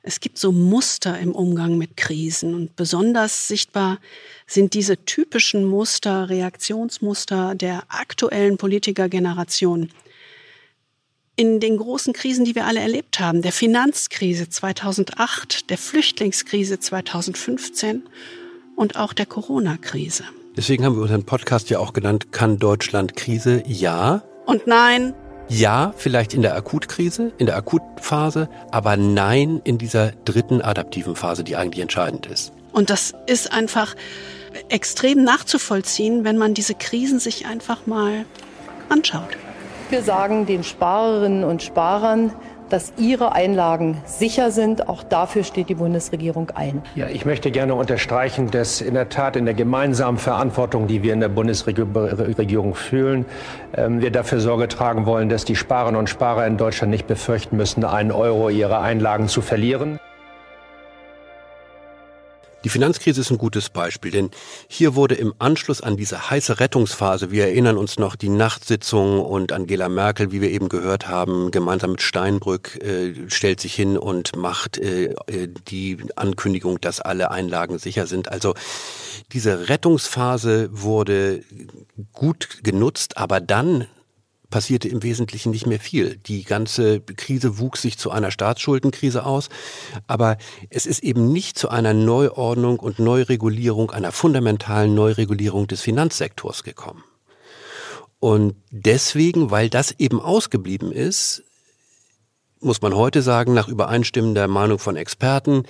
es gibt so Muster im Umgang mit Krisen und besonders sichtbar sind diese typischen Muster, Reaktionsmuster der aktuellen Politikergeneration in den großen Krisen, die wir alle erlebt haben, der Finanzkrise 2008, der Flüchtlingskrise 2015 und auch der Corona-Krise. Deswegen haben wir unseren Podcast ja auch genannt, kann Deutschland Krise? Ja. Und nein. Ja, vielleicht in der Akutkrise, in der Akutphase, aber nein in dieser dritten adaptiven Phase, die eigentlich entscheidend ist. Und das ist einfach extrem nachzuvollziehen, wenn man diese Krisen sich einfach mal anschaut. Wir sagen den Sparerinnen und Sparern, dass ihre Einlagen sicher sind. Auch dafür steht die Bundesregierung ein. Ja, ich möchte gerne unterstreichen, dass in der Tat in der gemeinsamen Verantwortung, die wir in der Bundesregierung fühlen, ähm, wir dafür Sorge tragen wollen, dass die Sparerinnen und Sparer in Deutschland nicht befürchten müssen, einen Euro ihrer Einlagen zu verlieren. Die Finanzkrise ist ein gutes Beispiel, denn hier wurde im Anschluss an diese heiße Rettungsphase, wir erinnern uns noch die Nachtsitzung und Angela Merkel, wie wir eben gehört haben, gemeinsam mit Steinbrück äh, stellt sich hin und macht äh, äh die Ankündigung, dass alle Einlagen sicher sind. Also diese Rettungsphase wurde gut genutzt, aber dann passierte im Wesentlichen nicht mehr viel. Die ganze Krise wuchs sich zu einer Staatsschuldenkrise aus, aber es ist eben nicht zu einer Neuordnung und Neuregulierung, einer fundamentalen Neuregulierung des Finanzsektors gekommen. Und deswegen, weil das eben ausgeblieben ist, muss man heute sagen, nach übereinstimmender Meinung von Experten,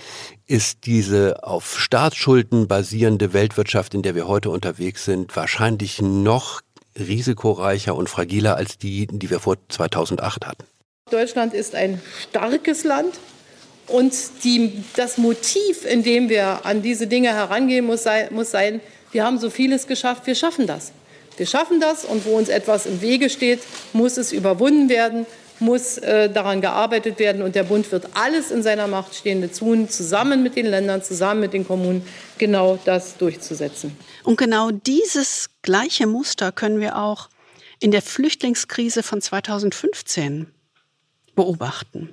ist diese auf Staatsschulden basierende Weltwirtschaft, in der wir heute unterwegs sind, wahrscheinlich noch risikoreicher und fragiler als die, die wir vor 2008 hatten. Deutschland ist ein starkes Land und die, das Motiv, in dem wir an diese Dinge herangehen, muss sein, muss sein, wir haben so vieles geschafft, wir schaffen das. Wir schaffen das und wo uns etwas im Wege steht, muss es überwunden werden, muss äh, daran gearbeitet werden. Und der Bund wird alles in seiner Macht Stehende tun, zusammen mit den Ländern, zusammen mit den Kommunen, genau das durchzusetzen. Und genau dieses gleiche Muster können wir auch in der Flüchtlingskrise von 2015 beobachten.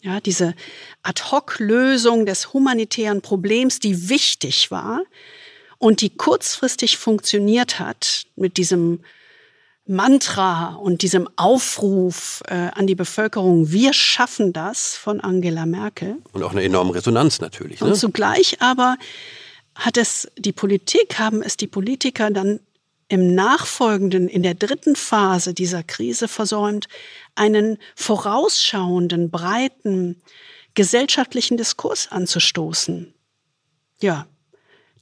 Ja, diese Ad-hoc-Lösung des humanitären Problems, die wichtig war und die kurzfristig funktioniert hat mit diesem Mantra und diesem Aufruf äh, an die Bevölkerung, wir schaffen das von Angela Merkel. Und auch eine enorme Resonanz natürlich. Ne? Und zugleich aber hat es die Politik, haben es die Politiker dann im nachfolgenden, in der dritten Phase dieser Krise versäumt, einen vorausschauenden, breiten gesellschaftlichen Diskurs anzustoßen. Ja,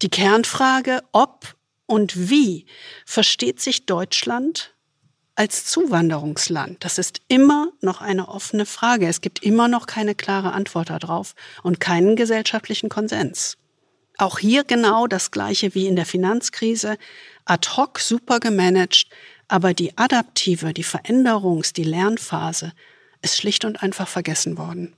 die Kernfrage, ob und wie versteht sich Deutschland als Zuwanderungsland? Das ist immer noch eine offene Frage. Es gibt immer noch keine klare Antwort darauf und keinen gesellschaftlichen Konsens. Auch hier genau das Gleiche wie in der Finanzkrise. Ad hoc super gemanagt, aber die adaptive, die Veränderungs-, die Lernphase ist schlicht und einfach vergessen worden.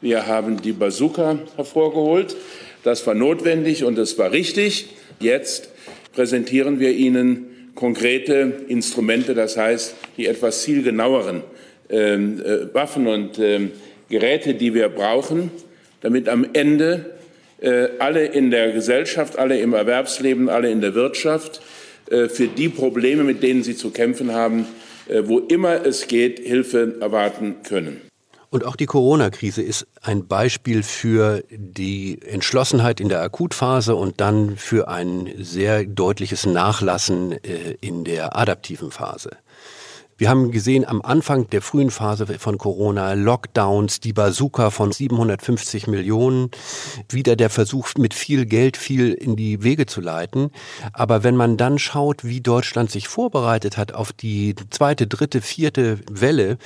Wir haben die Bazooka hervorgeholt. Das war notwendig und es war richtig. Jetzt präsentieren wir Ihnen konkrete Instrumente, das heißt die etwas zielgenaueren ähm, äh, Waffen und äh, Geräte, die wir brauchen, damit am Ende alle in der Gesellschaft, alle im Erwerbsleben, alle in der Wirtschaft äh, für die Probleme, mit denen sie zu kämpfen haben, äh, wo immer es geht, Hilfe erwarten können. Und auch die Corona-Krise ist ein Beispiel für die Entschlossenheit in der Akutphase und dann für ein sehr deutliches Nachlassen in der adaptiven Phase. Wir haben gesehen am Anfang der frühen Phase von Corona Lockdowns, die Bazooka von 750 Millionen, wieder der Versuch mit viel Geld viel in die Wege zu leiten. Aber wenn man dann schaut, wie Deutschland sich vorbereitet hat auf die zweite, dritte, vierte Welle,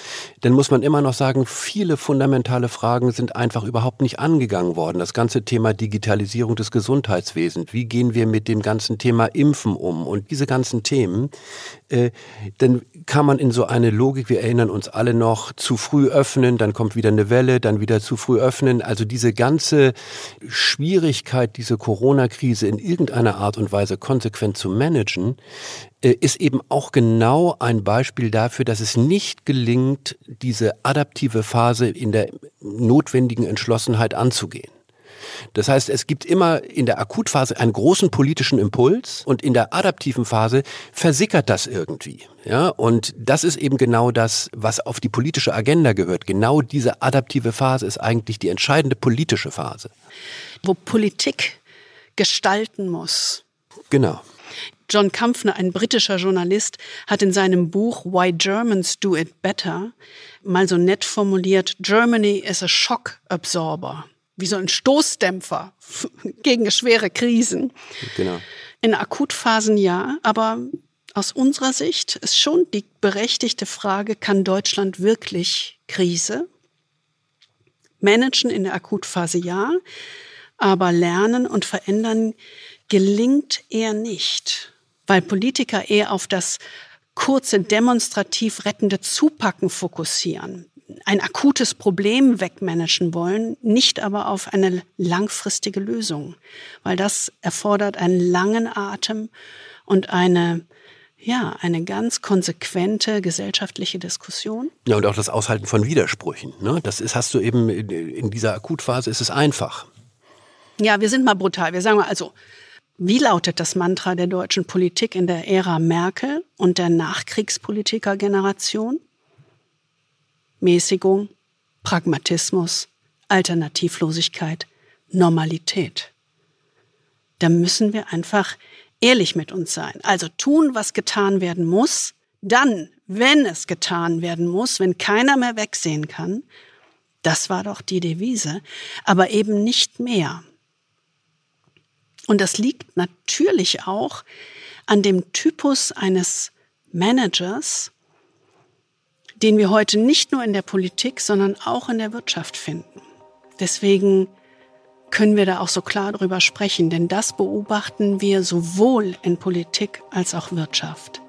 dann muss man immer noch sagen, viele fundamentale Fragen sind einfach überhaupt nicht angegangen worden. Das ganze Thema Digitalisierung des Gesundheitswesens, wie gehen wir mit dem ganzen Thema Impfen um und diese ganzen Themen, äh, dann kann man in so eine Logik, wir erinnern uns alle noch, zu früh öffnen, dann kommt wieder eine Welle, dann wieder zu früh öffnen. Also diese ganze Schwierigkeit, diese Corona-Krise in irgendeiner Art und Weise konsequent zu managen, äh, ist eben auch genau ein Beispiel dafür, dass es nicht gelingt, diese adaptive Phase in der notwendigen Entschlossenheit anzugehen. Das heißt, es gibt immer in der Akutphase einen großen politischen Impuls und in der adaptiven Phase versickert das irgendwie. Ja, und das ist eben genau das, was auf die politische Agenda gehört. Genau diese adaptive Phase ist eigentlich die entscheidende politische Phase. Wo Politik gestalten muss. Genau. John Kampfner, ein britischer Journalist, hat in seinem Buch Why Germans Do It Better mal so nett formuliert, Germany is a shock absorber wie so ein Stoßdämpfer (laughs) gegen schwere Krisen. Genau. In Akutphasen ja, aber aus unserer Sicht ist schon die berechtigte Frage, kann Deutschland wirklich Krise managen in der Akutphase ja, aber lernen und verändern gelingt eher nicht, weil Politiker eher auf das kurze demonstrativ rettende Zupacken fokussieren ein akutes Problem wegmanagen wollen, nicht aber auf eine langfristige Lösung, weil das erfordert einen langen Atem und eine ja, eine ganz konsequente gesellschaftliche Diskussion. Ja, und auch das Aushalten von Widersprüchen. Ne? Das ist, hast du eben in dieser Akutphase ist es einfach. Ja, wir sind mal brutal. Wir sagen mal also, wie lautet das Mantra der deutschen Politik in der Ära Merkel und der Nachkriegspolitikergeneration? Mäßigung, Pragmatismus, Alternativlosigkeit, Normalität. Da müssen wir einfach ehrlich mit uns sein. Also tun, was getan werden muss, dann, wenn es getan werden muss, wenn keiner mehr wegsehen kann, das war doch die Devise, aber eben nicht mehr. Und das liegt natürlich auch an dem Typus eines Managers, den wir heute nicht nur in der Politik, sondern auch in der Wirtschaft finden. Deswegen können wir da auch so klar drüber sprechen, denn das beobachten wir sowohl in Politik als auch Wirtschaft.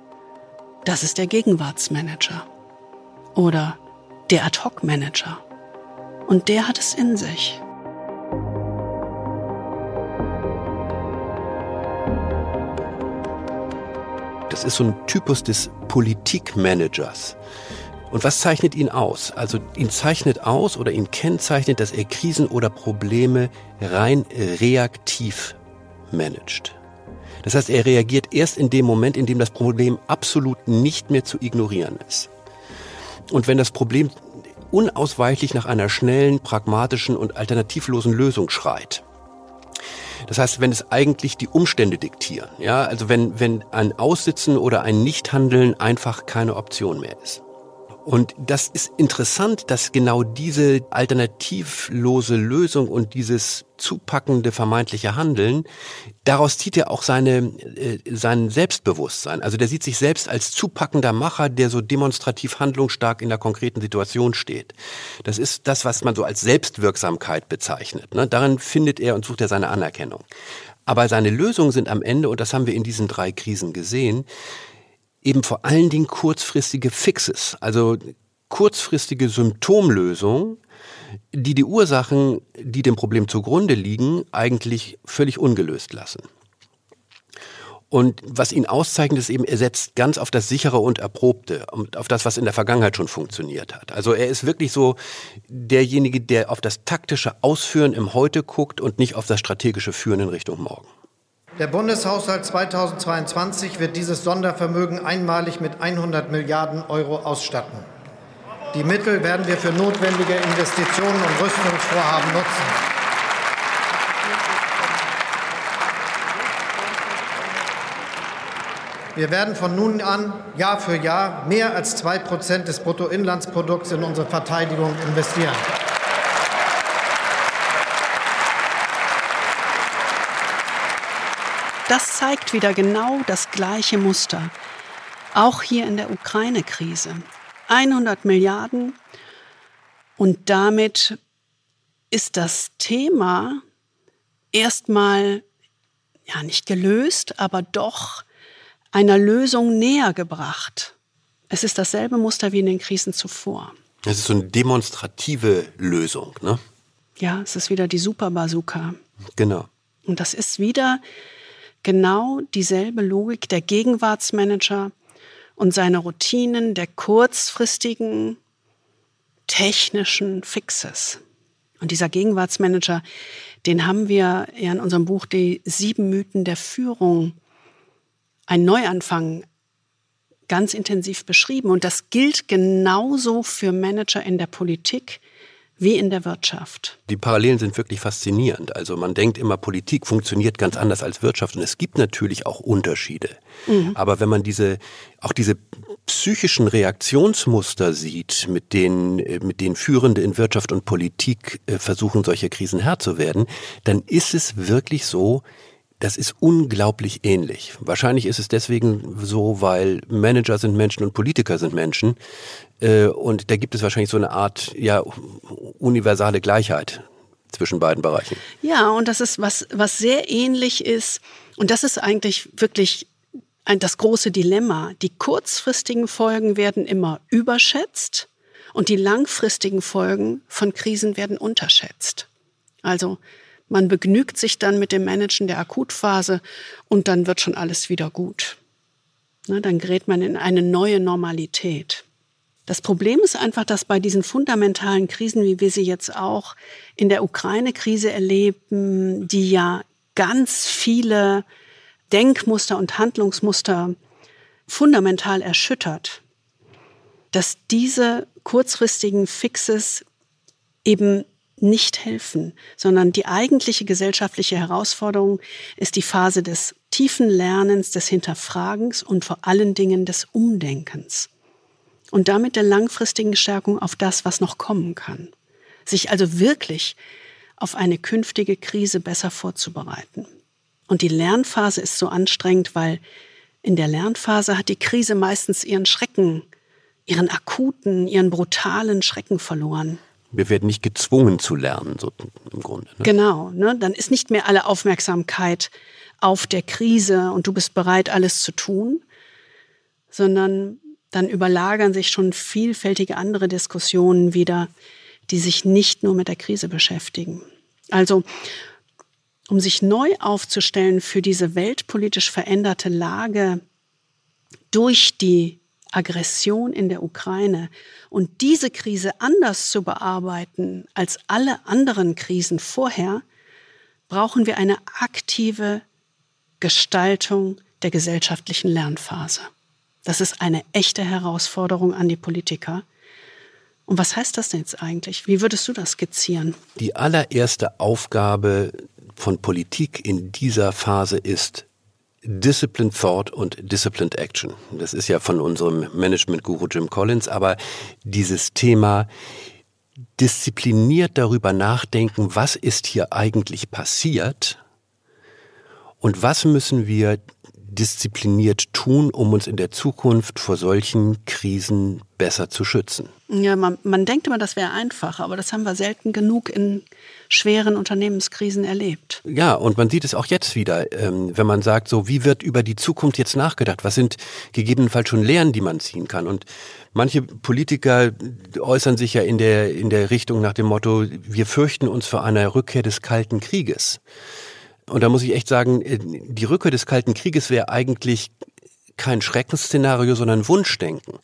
Das ist der Gegenwartsmanager oder der Ad-Hoc-Manager. Und der hat es in sich. Das ist so ein Typus des Politikmanagers. Und was zeichnet ihn aus? Also ihn zeichnet aus oder ihn kennzeichnet, dass er Krisen oder Probleme rein reaktiv managt. Das heißt, er reagiert erst in dem Moment, in dem das Problem absolut nicht mehr zu ignorieren ist. Und wenn das Problem unausweichlich nach einer schnellen, pragmatischen und alternativlosen Lösung schreit, das heißt, wenn es eigentlich die Umstände diktieren, ja, also wenn, wenn ein Aussitzen oder ein Nichthandeln einfach keine Option mehr ist. Und das ist interessant, dass genau diese alternativlose Lösung und dieses zupackende vermeintliche Handeln, daraus zieht er auch seine, äh, sein Selbstbewusstsein. Also der sieht sich selbst als zupackender Macher, der so demonstrativ handlungsstark in der konkreten Situation steht. Das ist das, was man so als Selbstwirksamkeit bezeichnet. Ne? Darin findet er und sucht er seine Anerkennung. Aber seine Lösungen sind am Ende, und das haben wir in diesen drei Krisen gesehen, eben vor allen Dingen kurzfristige Fixes, also kurzfristige Symptomlösungen, die die Ursachen, die dem Problem zugrunde liegen, eigentlich völlig ungelöst lassen. Und was ihn auszeichnet, ist eben, er setzt ganz auf das Sichere und Erprobte auf das, was in der Vergangenheit schon funktioniert hat. Also er ist wirklich so derjenige, der auf das taktische Ausführen im Heute guckt und nicht auf das strategische Führen in Richtung Morgen. Der Bundeshaushalt 2022 wird dieses Sondervermögen einmalig mit 100 Milliarden Euro ausstatten. Die Mittel werden wir für notwendige Investitionen und Rüstungsvorhaben nutzen. Wir werden von nun an Jahr für Jahr mehr als zwei Prozent des Bruttoinlandsprodukts in unsere Verteidigung investieren. Das zeigt wieder genau das gleiche Muster. Auch hier in der Ukraine-Krise. 100 Milliarden und damit ist das Thema erstmal ja nicht gelöst, aber doch einer Lösung näher gebracht. Es ist dasselbe Muster wie in den Krisen zuvor. Es ist so eine demonstrative Lösung, ne? Ja, es ist wieder die Super Bazooka. Genau. Und das ist wieder genau dieselbe Logik der Gegenwartsmanager und seine Routinen der kurzfristigen technischen Fixes. Und dieser Gegenwartsmanager, den haben wir ja in unserem Buch Die sieben Mythen der Führung, ein Neuanfang, ganz intensiv beschrieben. Und das gilt genauso für Manager in der Politik wie in der Wirtschaft. Die Parallelen sind wirklich faszinierend. Also man denkt immer, Politik funktioniert ganz anders als Wirtschaft und es gibt natürlich auch Unterschiede. Mhm. Aber wenn man diese, auch diese psychischen Reaktionsmuster sieht, mit denen, mit denen Führende in Wirtschaft und Politik äh, versuchen, solche Krisen Herr zu werden, dann ist es wirklich so, das ist unglaublich ähnlich. Wahrscheinlich ist es deswegen so, weil Manager sind Menschen und Politiker sind Menschen. Äh, und da gibt es wahrscheinlich so eine Art ja, universale Gleichheit zwischen beiden Bereichen. Ja, und das ist was, was sehr ähnlich ist. Und das ist eigentlich wirklich ein, das große Dilemma. Die kurzfristigen Folgen werden immer überschätzt und die langfristigen Folgen von Krisen werden unterschätzt. Also man begnügt sich dann mit dem Managen der Akutphase und dann wird schon alles wieder gut. Ne, dann gerät man in eine neue Normalität. Das Problem ist einfach, dass bei diesen fundamentalen Krisen, wie wir sie jetzt auch in der Ukraine-Krise erleben, die ja ganz viele Denkmuster und Handlungsmuster fundamental erschüttert, dass diese kurzfristigen Fixes eben nicht helfen, sondern die eigentliche gesellschaftliche Herausforderung ist die Phase des tiefen Lernens, des Hinterfragens und vor allen Dingen des Umdenkens. Und damit der langfristigen Stärkung auf das, was noch kommen kann. Sich also wirklich auf eine künftige Krise besser vorzubereiten. Und die Lernphase ist so anstrengend, weil in der Lernphase hat die Krise meistens ihren Schrecken, ihren akuten, ihren brutalen Schrecken verloren. Wir werden nicht gezwungen zu lernen, so im Grunde. Ne? Genau, ne? dann ist nicht mehr alle Aufmerksamkeit auf der Krise und du bist bereit, alles zu tun, sondern dann überlagern sich schon vielfältige andere Diskussionen wieder, die sich nicht nur mit der Krise beschäftigen. Also, um sich neu aufzustellen für diese weltpolitisch veränderte Lage durch die Aggression in der Ukraine und diese Krise anders zu bearbeiten als alle anderen Krisen vorher, brauchen wir eine aktive Gestaltung der gesellschaftlichen Lernphase. Das ist eine echte Herausforderung an die Politiker. Und was heißt das denn jetzt eigentlich? Wie würdest du das skizzieren? Die allererste Aufgabe von Politik in dieser Phase ist Disciplined Thought und Disciplined Action. Das ist ja von unserem Management-Guru Jim Collins, aber dieses Thema diszipliniert darüber nachdenken, was ist hier eigentlich passiert und was müssen wir diszipliniert tun, um uns in der Zukunft vor solchen Krisen besser zu schützen? Ja, man, man denkt immer, das wäre einfach, aber das haben wir selten genug in schweren Unternehmenskrisen erlebt. Ja, und man sieht es auch jetzt wieder, ähm, wenn man sagt, so wie wird über die Zukunft jetzt nachgedacht? Was sind gegebenenfalls schon Lehren, die man ziehen kann? Und manche Politiker äußern sich ja in der, in der Richtung nach dem Motto, wir fürchten uns vor einer Rückkehr des Kalten Krieges. Und da muss ich echt sagen, äh, die Rückkehr des Kalten Krieges wäre eigentlich kein Schreckensszenario, sondern Wunschdenken.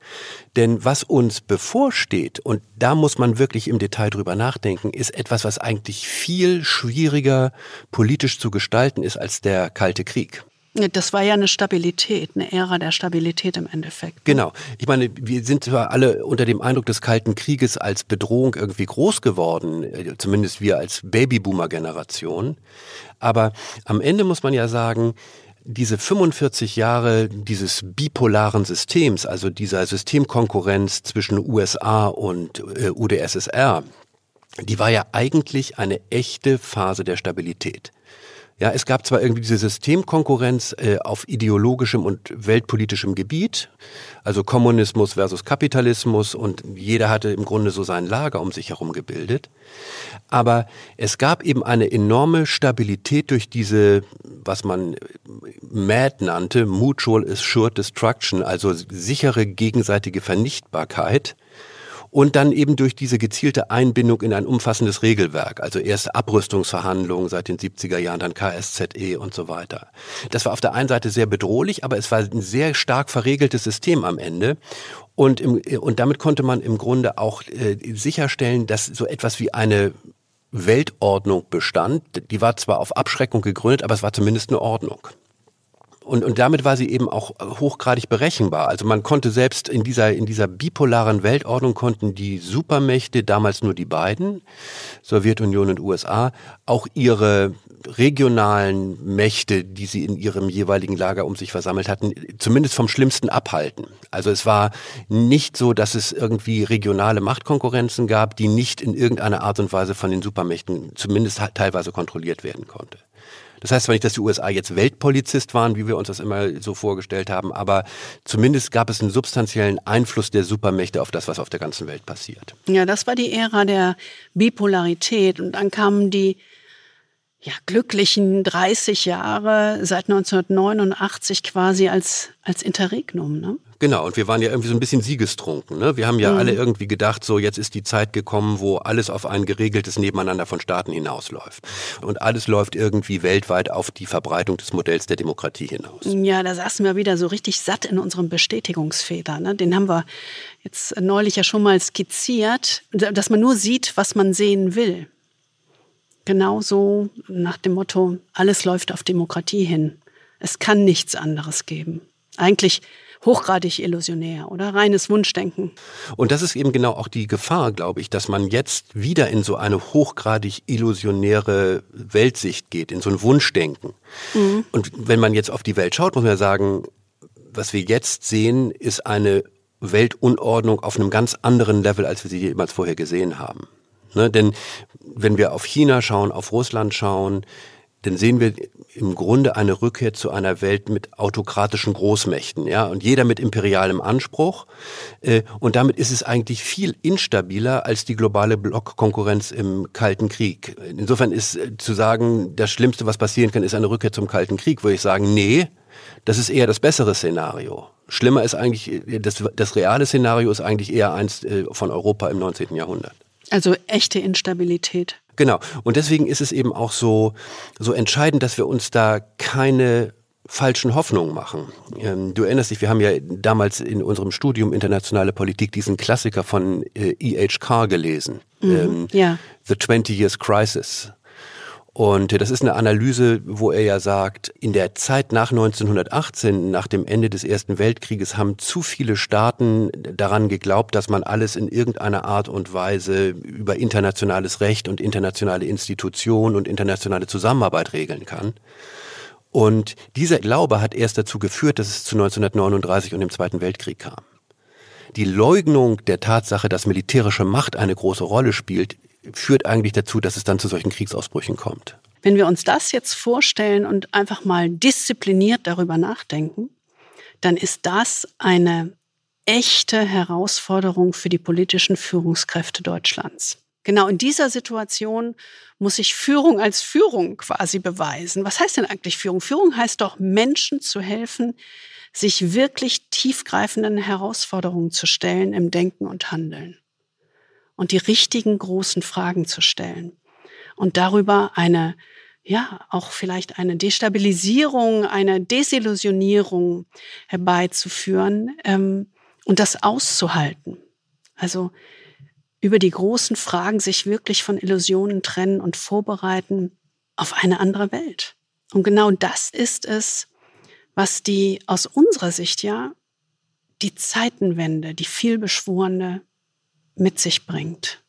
Denn was uns bevorsteht, und da muss man wirklich im Detail drüber nachdenken, ist etwas, was eigentlich viel schwieriger politisch zu gestalten ist als der Kalte Krieg. Das war ja eine Stabilität, eine Ära der Stabilität im Endeffekt. Ne? Genau. Ich meine, wir sind zwar alle unter dem Eindruck des Kalten Krieges als Bedrohung irgendwie groß geworden, äh, zumindest wir als Babyboomer-Generation. Aber am Ende muss man ja sagen, diese 45 Jahre dieses bipolaren Systems, also dieser Systemkonkurrenz zwischen USA und äh, UdSSR, die war ja eigentlich eine echte Phase der Stabilität. Ja, es gab zwar irgendwie diese Systemkonkurrenz äh, auf ideologischem und weltpolitischem Gebiet, also Kommunismus versus Kapitalismus und jeder hatte im Grunde so sein Lager um sich herum gebildet. Aber es gab eben eine enorme Stabilität durch diese, was man MAD nannte, Mutual Assured Destruction, also sichere gegenseitige Vernichtbarkeit und dann eben durch diese gezielte Einbindung in ein umfassendes Regelwerk, also erst Abrüstungsverhandlungen seit den 70er Jahren, dann KSZE und so weiter. Das war auf der einen Seite sehr bedrohlich, aber es war ein sehr stark verregeltes System am Ende. Und, im, und damit konnte man im Grunde auch äh, sicherstellen, dass so etwas wie eine Weltordnung bestand. Die war zwar auf Abschreckung gegründet, aber es war zumindest eine Ordnung. Und, und damit war sie eben auch hochgradig berechenbar. Also man konnte selbst in dieser, in dieser bipolaren Weltordnung konnten die Supermächte, damals nur die beiden, Sowjetunion und USA, auch ihre regionalen Mächte, die sie in ihrem jeweiligen Lager um sich versammelt hatten, zumindest vom Schlimmsten abhalten. Also es war nicht so, dass es irgendwie regionale Machtkonkurrenzen gab, die nicht in irgendeiner Art und Weise von den Supermächten zumindest teilweise kontrolliert werden konnte. Das heißt zwar nicht, dass die USA jetzt Weltpolizist waren, wie wir uns das immer so vorgestellt haben, aber zumindest gab es einen substanziellen Einfluss der Supermächte auf das, was auf der ganzen Welt passiert. Ja, das war die Ära der Bipolarität und dann kamen die ja, glücklichen 30 Jahre seit 1989 quasi als, als Interregnum. Ne? Genau, und wir waren ja irgendwie so ein bisschen siegestrunken. Ne? Wir haben ja mhm. alle irgendwie gedacht, so jetzt ist die Zeit gekommen, wo alles auf ein geregeltes Nebeneinander von Staaten hinausläuft. Und alles läuft irgendwie weltweit auf die Verbreitung des Modells der Demokratie hinaus. Ja, da saßen wir wieder so richtig satt in unserem Bestätigungsfeder. Ne? Den haben wir jetzt neulich ja schon mal skizziert, dass man nur sieht, was man sehen will. Genauso nach dem Motto, alles läuft auf Demokratie hin. Es kann nichts anderes geben. Eigentlich hochgradig illusionär oder reines Wunschdenken. Und das ist eben genau auch die Gefahr, glaube ich, dass man jetzt wieder in so eine hochgradig illusionäre Weltsicht geht, in so ein Wunschdenken. Mhm. Und wenn man jetzt auf die Welt schaut, muss man ja sagen, was wir jetzt sehen, ist eine Weltunordnung auf einem ganz anderen Level, als wir sie jemals vorher gesehen haben. Ne? Denn wenn wir auf China schauen, auf Russland schauen, dann sehen wir im Grunde eine Rückkehr zu einer Welt mit autokratischen Großmächten, ja, und jeder mit imperialem Anspruch. Äh, und damit ist es eigentlich viel instabiler als die globale Blockkonkurrenz im Kalten Krieg. Insofern ist äh, zu sagen, das Schlimmste, was passieren kann, ist eine Rückkehr zum Kalten Krieg, würde ich sagen, nee, Das ist eher das bessere Szenario. Schlimmer ist eigentlich, das, das reale Szenario ist eigentlich eher eins äh, von Europa im 19. Jahrhundert. Also echte Instabilität. Genau. Und deswegen ist es eben auch so, so entscheidend, dass wir uns da keine falschen Hoffnungen machen. Ähm, du erinnerst dich, wir haben ja damals in unserem Studium internationale Politik diesen Klassiker von äh, E.H. Carr gelesen. Mhm, ähm, ja. The 20 Years Crisis. Und das ist eine Analyse, wo er ja sagt, in der Zeit nach 1918, nach dem Ende des Ersten Weltkrieges, haben zu viele Staaten daran geglaubt, dass man alles in irgendeiner Art und Weise über internationales Recht und internationale Institutionen und internationale Zusammenarbeit regeln kann. Und dieser Glaube hat erst dazu geführt, dass es zu 1939 und dem Zweiten Weltkrieg kam. Die Leugnung der Tatsache, dass militärische Macht eine große Rolle spielt, führt eigentlich dazu, dass es dann zu solchen Kriegsausbrüchen kommt. Wenn wir uns das jetzt vorstellen und einfach mal diszipliniert darüber nachdenken, dann ist das eine echte Herausforderung für die politischen Führungskräfte Deutschlands. Genau in dieser Situation muss sich Führung als Führung quasi beweisen. Was heißt denn eigentlich Führung? Führung heißt doch, Menschen zu helfen, sich wirklich tiefgreifenden Herausforderungen zu stellen im Denken und Handeln und die richtigen großen Fragen zu stellen und darüber eine, ja, auch vielleicht eine Destabilisierung, eine Desillusionierung herbeizuführen ähm, und das auszuhalten. Also über die großen Fragen sich wirklich von Illusionen trennen und vorbereiten auf eine andere Welt. Und genau das ist es, was die aus unserer Sicht ja die Zeitenwende, die vielbeschworene mit sich bringt.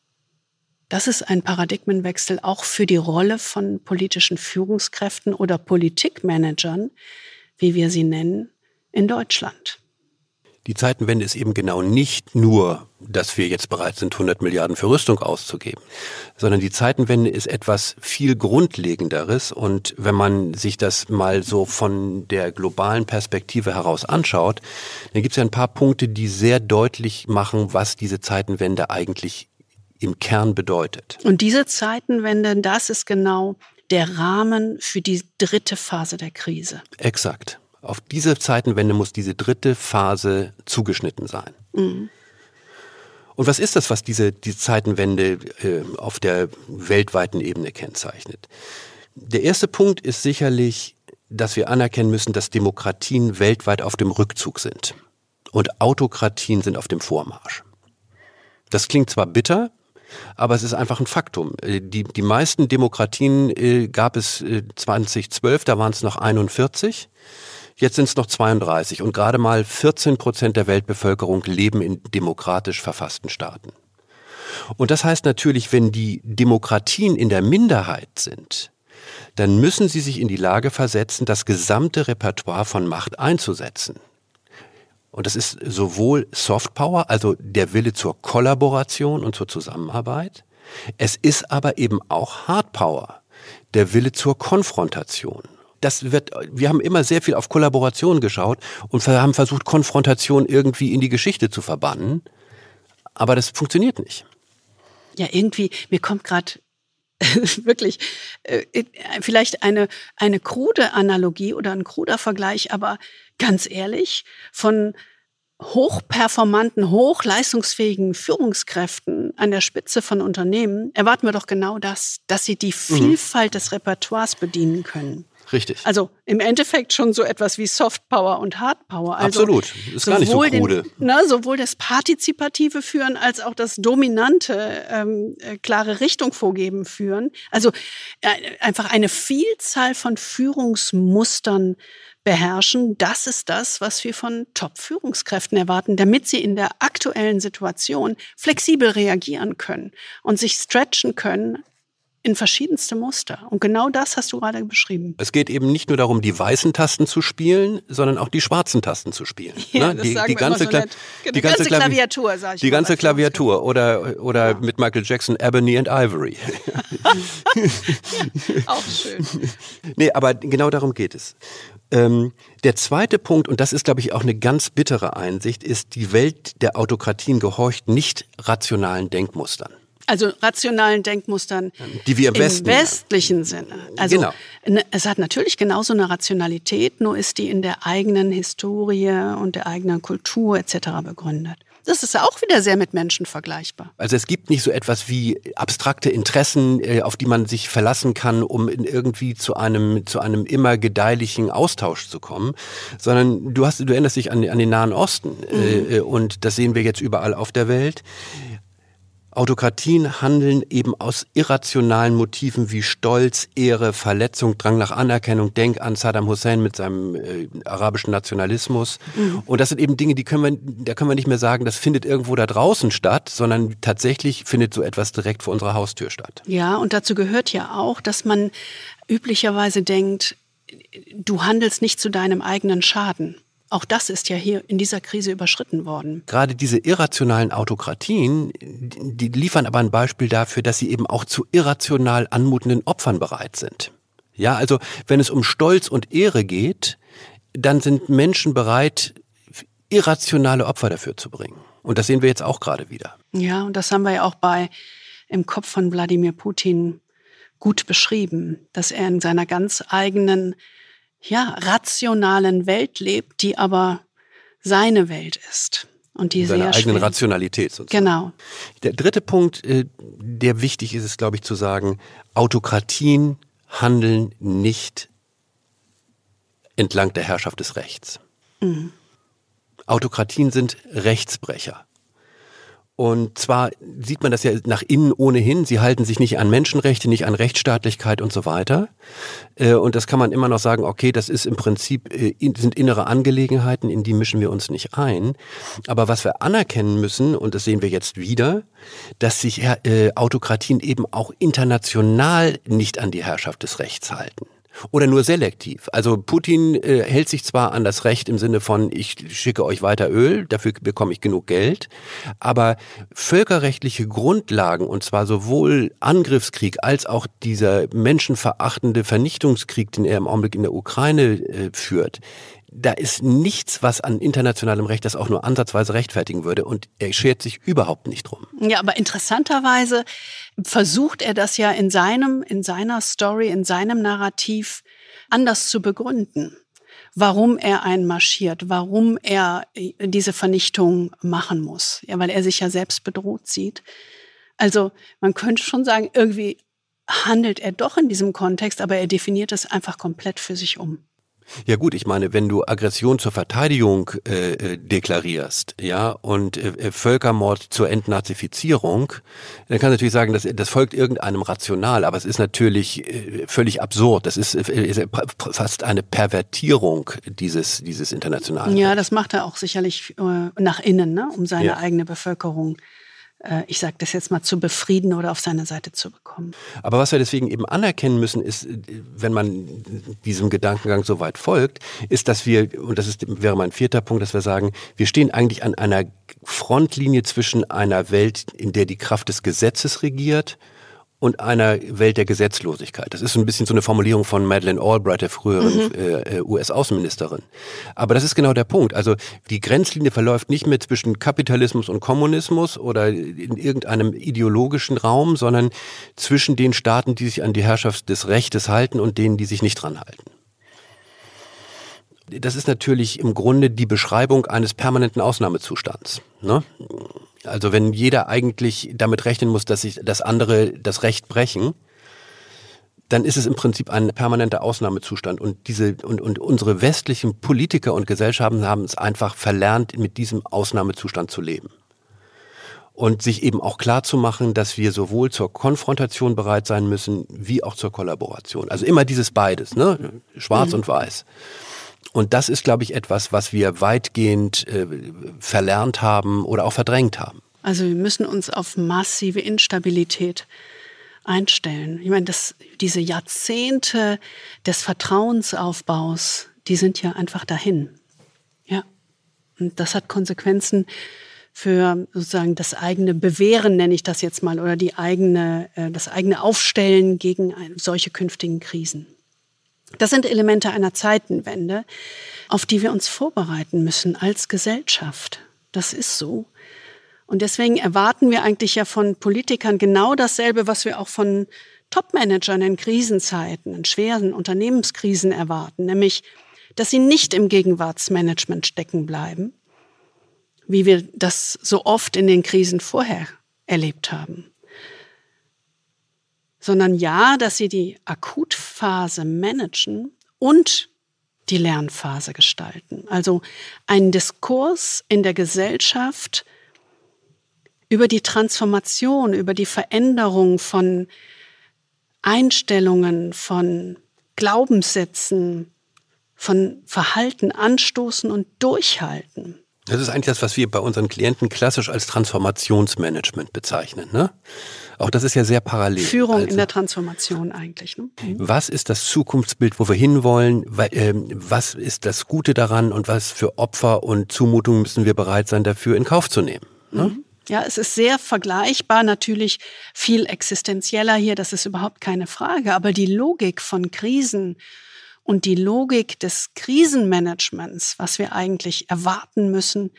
Das ist ein Paradigmenwechsel auch für die Rolle von politischen Führungskräften oder Politikmanagern, wie wir sie nennen, in Deutschland. Die Zeitenwende ist eben genau nicht nur, dass wir jetzt bereit sind, 100 Milliarden für Rüstung auszugeben, sondern die Zeitenwende ist etwas viel Grundlegenderes. Und wenn man sich das mal so von der globalen Perspektive heraus anschaut, dann gibt es ja ein paar Punkte, die sehr deutlich machen, was diese Zeitenwende eigentlich im Kern bedeutet. Und diese Zeitenwende, das ist genau der Rahmen für die dritte Phase der Krise. Exakt. Auf diese Zeitenwende muss diese dritte Phase zugeschnitten sein. Mhm. Und was ist das, was diese, die Zeitenwende äh, auf der weltweiten Ebene kennzeichnet? Der erste Punkt ist sicherlich, dass wir anerkennen müssen, dass Demokratien weltweit auf dem Rückzug sind und Autokratien sind auf dem Vormarsch. Das klingt zwar bitter, aber es ist einfach ein Faktum. Äh, die, die meisten Demokratien äh, gab es 2012, äh, da waren es noch 41. Jetzt sind es noch 32 und gerade mal 14 Prozent der Weltbevölkerung leben in demokratisch verfassten Staaten. Und das heißt natürlich, wenn die Demokratien in der Minderheit sind, dann müssen sie sich in die Lage versetzen, das gesamte Repertoire von Macht einzusetzen. Und das ist sowohl Softpower, also der Wille zur Kollaboration und zur Zusammenarbeit. Es ist aber eben auch Hardpower, der Wille zur Konfrontation das wird, wir haben immer sehr viel auf Kollaboration geschaut und haben versucht, Konfrontation irgendwie in die Geschichte zu verbannen. Aber das funktioniert nicht. Ja, irgendwie, mir kommt gerade (laughs) wirklich äh, vielleicht eine, eine krude Analogie oder ein kruder Vergleich, aber ganz ehrlich, von hochperformanten, hochleistungsfähigen Führungskräften an der Spitze von Unternehmen erwarten wir doch genau das, dass sie die mhm. Vielfalt mhm. des Repertoires bedienen können. Richtig. Also im Endeffekt schon so etwas wie Soft Power und Hard Power. Also Absolut. Ist gar nicht so krude. Den, ne, sowohl das partizipative Führen als auch das dominante, ähm, äh, klare Richtung vorgeben führen. Also äh, einfach eine Vielzahl von Führungsmustern beherrschen. Das ist das, was wir von Top-Führungskräften erwarten, damit sie in der aktuellen Situation flexibel reagieren können und sich stretchen können in verschiedenste Muster. Und genau das hast du gerade beschrieben. Es geht eben nicht nur darum, die weißen Tasten zu spielen, sondern auch die schwarzen Tasten zu spielen. (laughs) Ja, ne? die, die, ganze so die, die, ganze, ganze Klaviatur, sag ich Die ganze Klaviatur oder, oder ja. mit Michael Jackson Ebony and Ivory. (laughs) auch schön. (laughs) Nee, aber genau darum geht es. Ähm, der zweite Punkt, und das ist, glaube ich, auch eine ganz bittere Einsicht, ist, die Welt der Autokratien gehorcht nicht rationalen Denkmustern. Also rationalen Denkmustern die wir im, Westen, westlichen Sinne. Also Genau. ne, es hat natürlich genauso eine Rationalität, nur ist die in der eigenen Historie und der eigenen Kultur etc. begründet. Das ist auch wieder sehr mit Menschen vergleichbar. Also es gibt nicht so etwas wie abstrakte Interessen, äh, auf die man sich verlassen kann, um in irgendwie zu einem zu einem immer gedeihlichen Austausch zu kommen, sondern du hast du erinnerst dich an, an den Nahen Osten äh, äh, und das sehen wir jetzt überall auf der Welt. Autokratien handeln eben aus irrationalen Motiven wie Stolz, Ehre, Verletzung, Drang nach Anerkennung. Denk an Saddam Hussein mit seinem äh, arabischen Nationalismus. Und das sind eben Dinge, die können wir, da können wir nicht mehr sagen, das findet irgendwo da draußen statt, sondern tatsächlich findet so etwas direkt vor unserer Haustür statt. Ja, und dazu gehört ja auch, dass man üblicherweise denkt, du handelst nicht zu deinem eigenen Schaden. Auch das ist ja hier in dieser Krise überschritten worden. Gerade diese irrationalen Autokratien, die liefern aber ein Beispiel dafür, dass sie eben auch zu irrational anmutenden Opfern bereit sind. Ja, also wenn es um Stolz und Ehre geht, dann sind Menschen bereit, irrationale Opfer dafür zu bringen. Und das sehen wir jetzt auch gerade wieder. Ja, und das haben wir ja auch bei im Kopf von Wladimir Putin gut beschrieben, dass er in seiner ganz eigenen, ja, rationalen Welt lebt, die aber seine Welt ist. Und die Seine sehr eigenen schwer- Rationalität sozusagen. Genau. Der dritte Punkt, äh, der wichtig ist, ist, glaube ich, zu sagen, Autokratien handeln nicht entlang der Herrschaft des Rechts. Autokratien sind Rechtsbrecher. Und zwar sieht man das ja nach innen ohnehin. Sie halten sich nicht an Menschenrechte, nicht an Rechtsstaatlichkeit und so weiter. Äh, Und das kann man immer noch sagen, okay, das ist im Prinzip, äh, in- sind innere Angelegenheiten, in die mischen wir uns nicht ein. Aber was wir anerkennen müssen, und das sehen wir jetzt wieder, dass sich äh, Autokratien eben auch international nicht an die Herrschaft des Rechts halten. Oder nur selektiv. Also Putin äh, hält sich zwar an das Recht im Sinne von, ich schicke euch weiter Öl, dafür bekomme ich genug Geld, aber völkerrechtliche Grundlagen, und zwar sowohl Angriffskrieg als auch dieser menschenverachtende Vernichtungskrieg, den er im Augenblick in der Ukraine äh, führt, da ist nichts, was an internationalem Recht das auch nur ansatzweise rechtfertigen würde. Und er schert sich überhaupt nicht drum. Ja, aber interessanterweise versucht er das ja in seinem, in seiner Story, in seinem Narrativ anders zu begründen. Warum er einmarschiert, warum er diese Vernichtung machen muss. Ja, weil er sich ja selbst bedroht sieht. Also, man könnte schon sagen, irgendwie handelt er doch in diesem Kontext, aber er definiert es einfach komplett für sich um. Ja gut, ich meine, wenn du Aggression zur Verteidigung äh, äh, deklarierst, ja, und äh, äh, Völkermord zur Entnazifizierung, dann kannst du natürlich sagen, das, das folgt irgendeinem Rational, aber es ist natürlich äh, völlig absurd. Das ist, äh, ist fast eine Pervertierung dieses, dieses internationalen. Ja, das macht er auch sicherlich äh, nach innen, ne, um seine Ja. eigene Bevölkerung, äh, ich sage das jetzt mal, zu befrieden oder auf seine Seite zu bekommen. Aber was wir deswegen eben anerkennen müssen, ist, wenn man diesem Gedankengang so weit folgt, ist, dass wir, und das ist, wäre mein vierter Punkt, dass wir sagen, wir stehen eigentlich an einer Frontlinie zwischen einer Welt, in der die Kraft des Gesetzes regiert, und einer Welt der Gesetzlosigkeit. Das ist so ein bisschen so eine Formulierung von Madeleine Albright, der früheren äh, äh, US-Außenministerin. Aber das ist genau der Punkt. Also die Grenzlinie verläuft nicht mehr zwischen Kapitalismus und Kommunismus oder in irgendeinem ideologischen Raum, sondern zwischen den Staaten, die sich an die Herrschaft des Rechtes halten und denen, die sich nicht dran halten. Das ist natürlich im Grunde die Beschreibung eines permanenten Ausnahmezustands. Ne? Also wenn jeder eigentlich damit rechnen muss, dass sich das andere das Recht brechen, dann ist es im Prinzip ein permanenter Ausnahmezustand. Und diese und, und unsere westlichen Politiker und Gesellschaften haben es einfach verlernt, mit diesem Ausnahmezustand zu leben. Und sich eben auch klar zu machen, dass wir sowohl zur Konfrontation bereit sein müssen, wie auch zur Kollaboration. Also immer dieses beides, ne? Schwarz und Weiß. Und das ist, glaube ich, etwas, was wir weitgehend äh, verlernt haben oder auch verdrängt haben. Also wir müssen uns auf massive Instabilität einstellen. Ich meine, das, diese Jahrzehnte des Vertrauensaufbaus, die sind ja einfach dahin. Ja. Und das hat Konsequenzen für sozusagen das eigene Bewähren, nenne ich das jetzt mal, oder die eigene, äh, das eigene Aufstellen gegen solche künftigen Krisen. Das sind Elemente einer Zeitenwende, auf die wir uns vorbereiten müssen als Gesellschaft. Das ist so. Und deswegen erwarten wir eigentlich ja von Politikern genau dasselbe, was wir auch von Topmanagern in Krisenzeiten, in schweren Unternehmenskrisen erwarten, nämlich, dass sie nicht im Gegenwartsmanagement stecken bleiben, wie wir das so oft in den Krisen vorher erlebt haben, sondern ja, dass sie die Akutphase managen und die Lernphase gestalten. Also ein Diskurs in der Gesellschaft über die Transformation, über die Veränderung von Einstellungen, von Glaubenssätzen, von Verhalten anstoßen und durchhalten. Das ist eigentlich das, was wir bei unseren Klienten klassisch als Transformationsmanagement bezeichnen. Ne? Auch das ist ja sehr parallel. Führung also, in der Transformation eigentlich. Ne? Mhm. Was ist das Zukunftsbild, wo wir hinwollen? Ähm, was ist das Gute daran und was für Opfer und Zumutungen müssen wir bereit sein, dafür in Kauf zu nehmen? Ne? Mhm. Ja, es ist sehr vergleichbar, natürlich viel existenzieller hier, das ist überhaupt keine Frage. Aber die Logik von Krisen und die Logik des Krisenmanagements, was wir eigentlich erwarten müssen,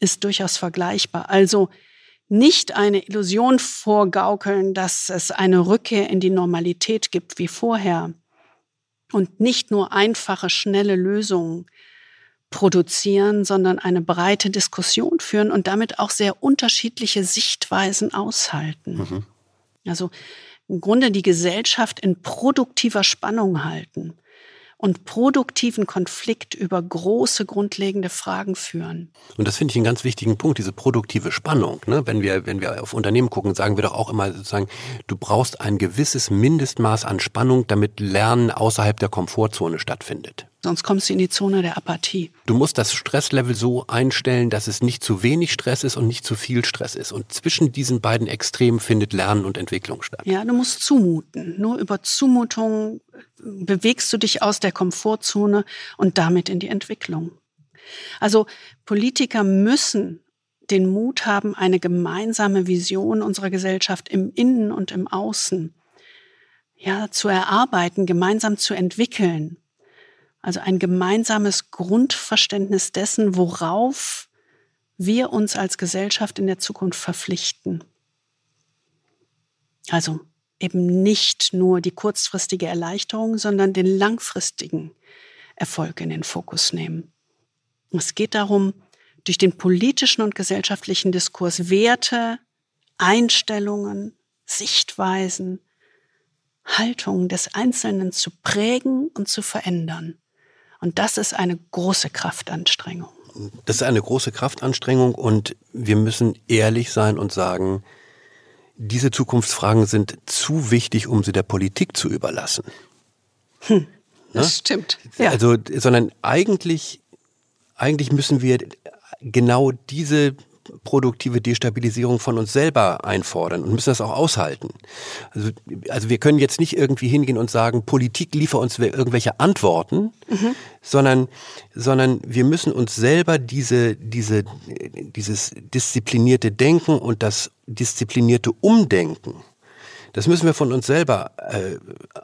ist durchaus vergleichbar. Also nicht eine Illusion vorgaukeln, dass es eine Rückkehr in die Normalität gibt wie vorher und nicht nur einfache, schnelle Lösungen produzieren, sondern eine breite Diskussion führen und damit auch sehr unterschiedliche Sichtweisen aushalten. Mhm. Also im Grunde die Gesellschaft in produktiver Spannung halten und produktiven Konflikt über große grundlegende Fragen führen. Und das finde ich einen ganz wichtigen Punkt, diese produktive Spannung. Ne? Wenn wir, wenn wir auf Unternehmen gucken, sagen wir doch auch immer sozusagen, du brauchst ein gewisses Mindestmaß an Spannung, damit Lernen außerhalb der Komfortzone stattfindet. Sonst kommst du in die Zone der Apathie. Du musst das Stresslevel so einstellen, dass es nicht zu wenig Stress ist und nicht zu viel Stress ist. Und zwischen diesen beiden Extremen findet Lernen und Entwicklung statt. Ja, du musst zumuten. Nur über Zumutung bewegst du dich aus der Komfortzone und damit in die Entwicklung. Also Politiker müssen den Mut haben, eine gemeinsame Vision unserer Gesellschaft im Innen und im Außen ja, zu erarbeiten, gemeinsam zu entwickeln also ein gemeinsames Grundverständnis dessen, worauf wir uns als Gesellschaft in der Zukunft verpflichten. Also eben nicht nur die kurzfristige Erleichterung, sondern den langfristigen Erfolg in den Fokus nehmen. Es geht darum, durch den politischen und gesellschaftlichen Diskurs Werte, Einstellungen, Sichtweisen, Haltungen des Einzelnen zu prägen und zu verändern. Und das ist eine große Kraftanstrengung. Das ist eine große Kraftanstrengung und wir müssen ehrlich sein und sagen, diese Zukunftsfragen sind zu wichtig, um sie der Politik zu überlassen. Hm, das ne? stimmt. Ja. Also, sondern eigentlich, eigentlich müssen wir genau diese produktive Destabilisierung von uns selber einfordern und müssen das auch aushalten. Also, also wir können jetzt nicht irgendwie hingehen und sagen, Politik liefert uns irgendwelche Antworten, mhm. sondern, sondern wir müssen uns selber diese, diese, dieses disziplinierte Denken und das disziplinierte Umdenken das müssen wir von uns selber äh,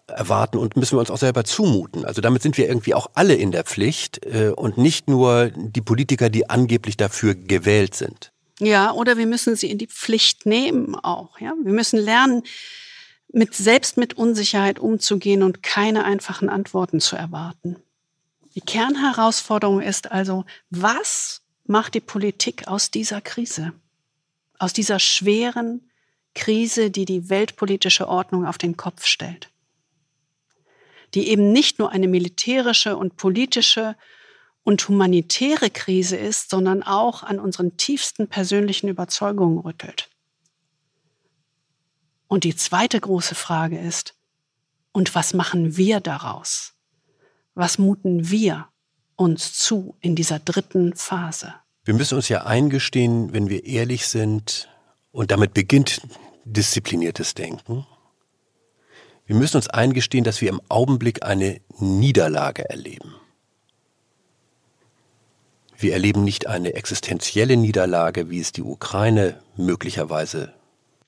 erwarten und müssen wir uns auch selber zumuten. Also damit sind wir irgendwie auch alle in der Pflicht äh, und nicht nur die Politiker, die angeblich dafür gewählt sind. Ja, oder wir müssen sie in die Pflicht nehmen auch. Ja, wir müssen lernen, mit selbst mit Unsicherheit umzugehen und keine einfachen Antworten zu erwarten. Die Kernherausforderung ist also, was macht die Politik aus dieser Krise? Aus dieser schweren Krise, die die weltpolitische Ordnung auf den Kopf stellt. Die eben nicht nur eine militärische und politische und humanitäre Krise ist, sondern auch an unseren tiefsten persönlichen Überzeugungen rüttelt. Und die zweite große Frage ist, und was machen wir daraus? Was muten wir uns zu in dieser dritten Phase? Wir müssen uns ja eingestehen, wenn wir ehrlich sind, und damit beginnt diszipliniertes Denken, wir müssen uns eingestehen, dass wir im Augenblick eine Niederlage erleben. Wir erleben nicht eine existenzielle Niederlage, wie es die Ukraine möglicherweise.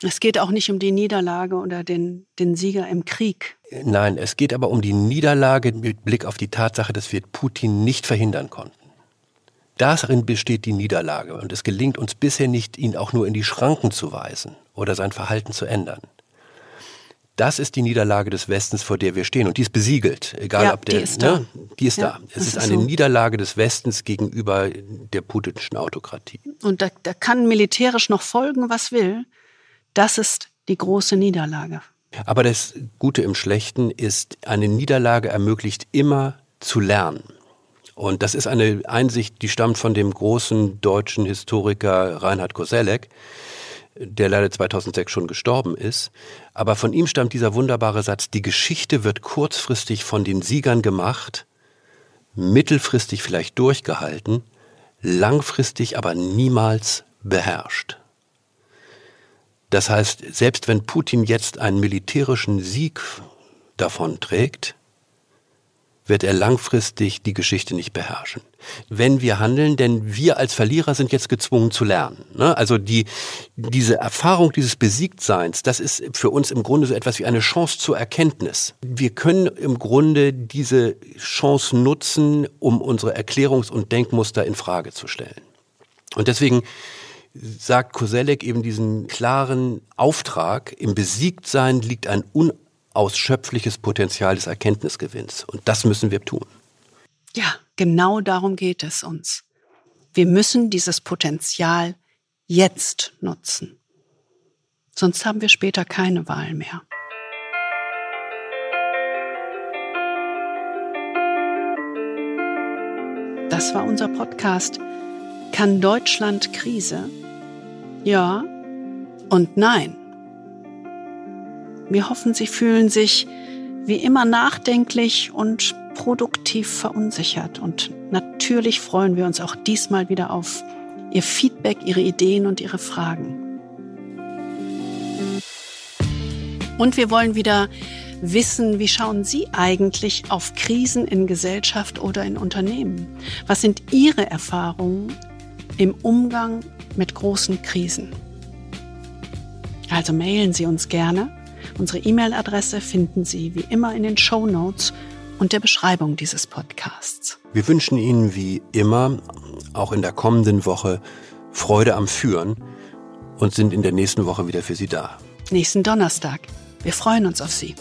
Es geht auch nicht um die Niederlage oder den, den Sieger im Krieg. Nein, es geht aber um die Niederlage mit Blick auf die Tatsache, dass wir Putin nicht verhindern konnten. Darin besteht die Niederlage und es gelingt uns bisher nicht, ihn auch nur in die Schranken zu weisen oder sein Verhalten zu ändern. Das ist die Niederlage des Westens, vor der wir stehen. Und die ist besiegelt. Egal Ja, ob der. die ist da. Ne, die ist Ja, da. Es ist ist eine so. Niederlage des Westens gegenüber der putinschen Autokratie. Und da, da kann militärisch noch folgen, was will. Das ist die große Niederlage. Aber das Gute im Schlechten ist, eine Niederlage ermöglicht immer zu lernen. Und das ist eine Einsicht, die stammt von dem großen deutschen Historiker Reinhard Koselleck, der leider 2006 schon gestorben ist. Aber von ihm stammt dieser wunderbare Satz, die Geschichte wird kurzfristig von den Siegern gemacht, mittelfristig vielleicht durchgehalten, langfristig aber niemals beherrscht. Das heißt, selbst wenn Putin jetzt einen militärischen Sieg davon trägt, wird er langfristig die Geschichte nicht beherrschen. Wenn wir handeln, denn wir als Verlierer sind jetzt gezwungen zu lernen. Ne? Also die, diese Erfahrung dieses Besiegtseins, das ist für uns im Grunde so etwas wie eine Chance zur Erkenntnis. Wir können im Grunde diese Chance nutzen, um unsere Erklärungs- und Denkmuster in Frage zu stellen. Und deswegen sagt Koselleck eben diesen klaren Auftrag, im Besiegtsein liegt ein unausschöpfliches Potenzial des Erkenntnisgewinns. Und das müssen wir tun. Ja, genau darum geht es uns. Wir müssen dieses Potenzial jetzt nutzen. Sonst haben wir später keine Wahl mehr. Das war unser Podcast. Kann Deutschland Krise? Ja und nein. Wir hoffen, Sie fühlen sich wie immer nachdenklich und produktiv verunsichert. Und natürlich freuen wir uns auch diesmal wieder auf Ihr Feedback, Ihre Ideen und Ihre Fragen. Und wir wollen wieder wissen, wie schauen Sie eigentlich auf Krisen in Gesellschaft oder in Unternehmen? Was sind Ihre Erfahrungen im Umgang mit großen Krisen? Also mailen Sie uns gerne. Unsere E-Mail-Adresse finden Sie wie immer in den Show Notes und der Beschreibung dieses Podcasts. Wir wünschen Ihnen wie immer, auch in der kommenden Woche, Freude am Führen und sind in der nächsten Woche wieder für Sie da. Nächsten Donnerstag. Wir freuen uns auf Sie.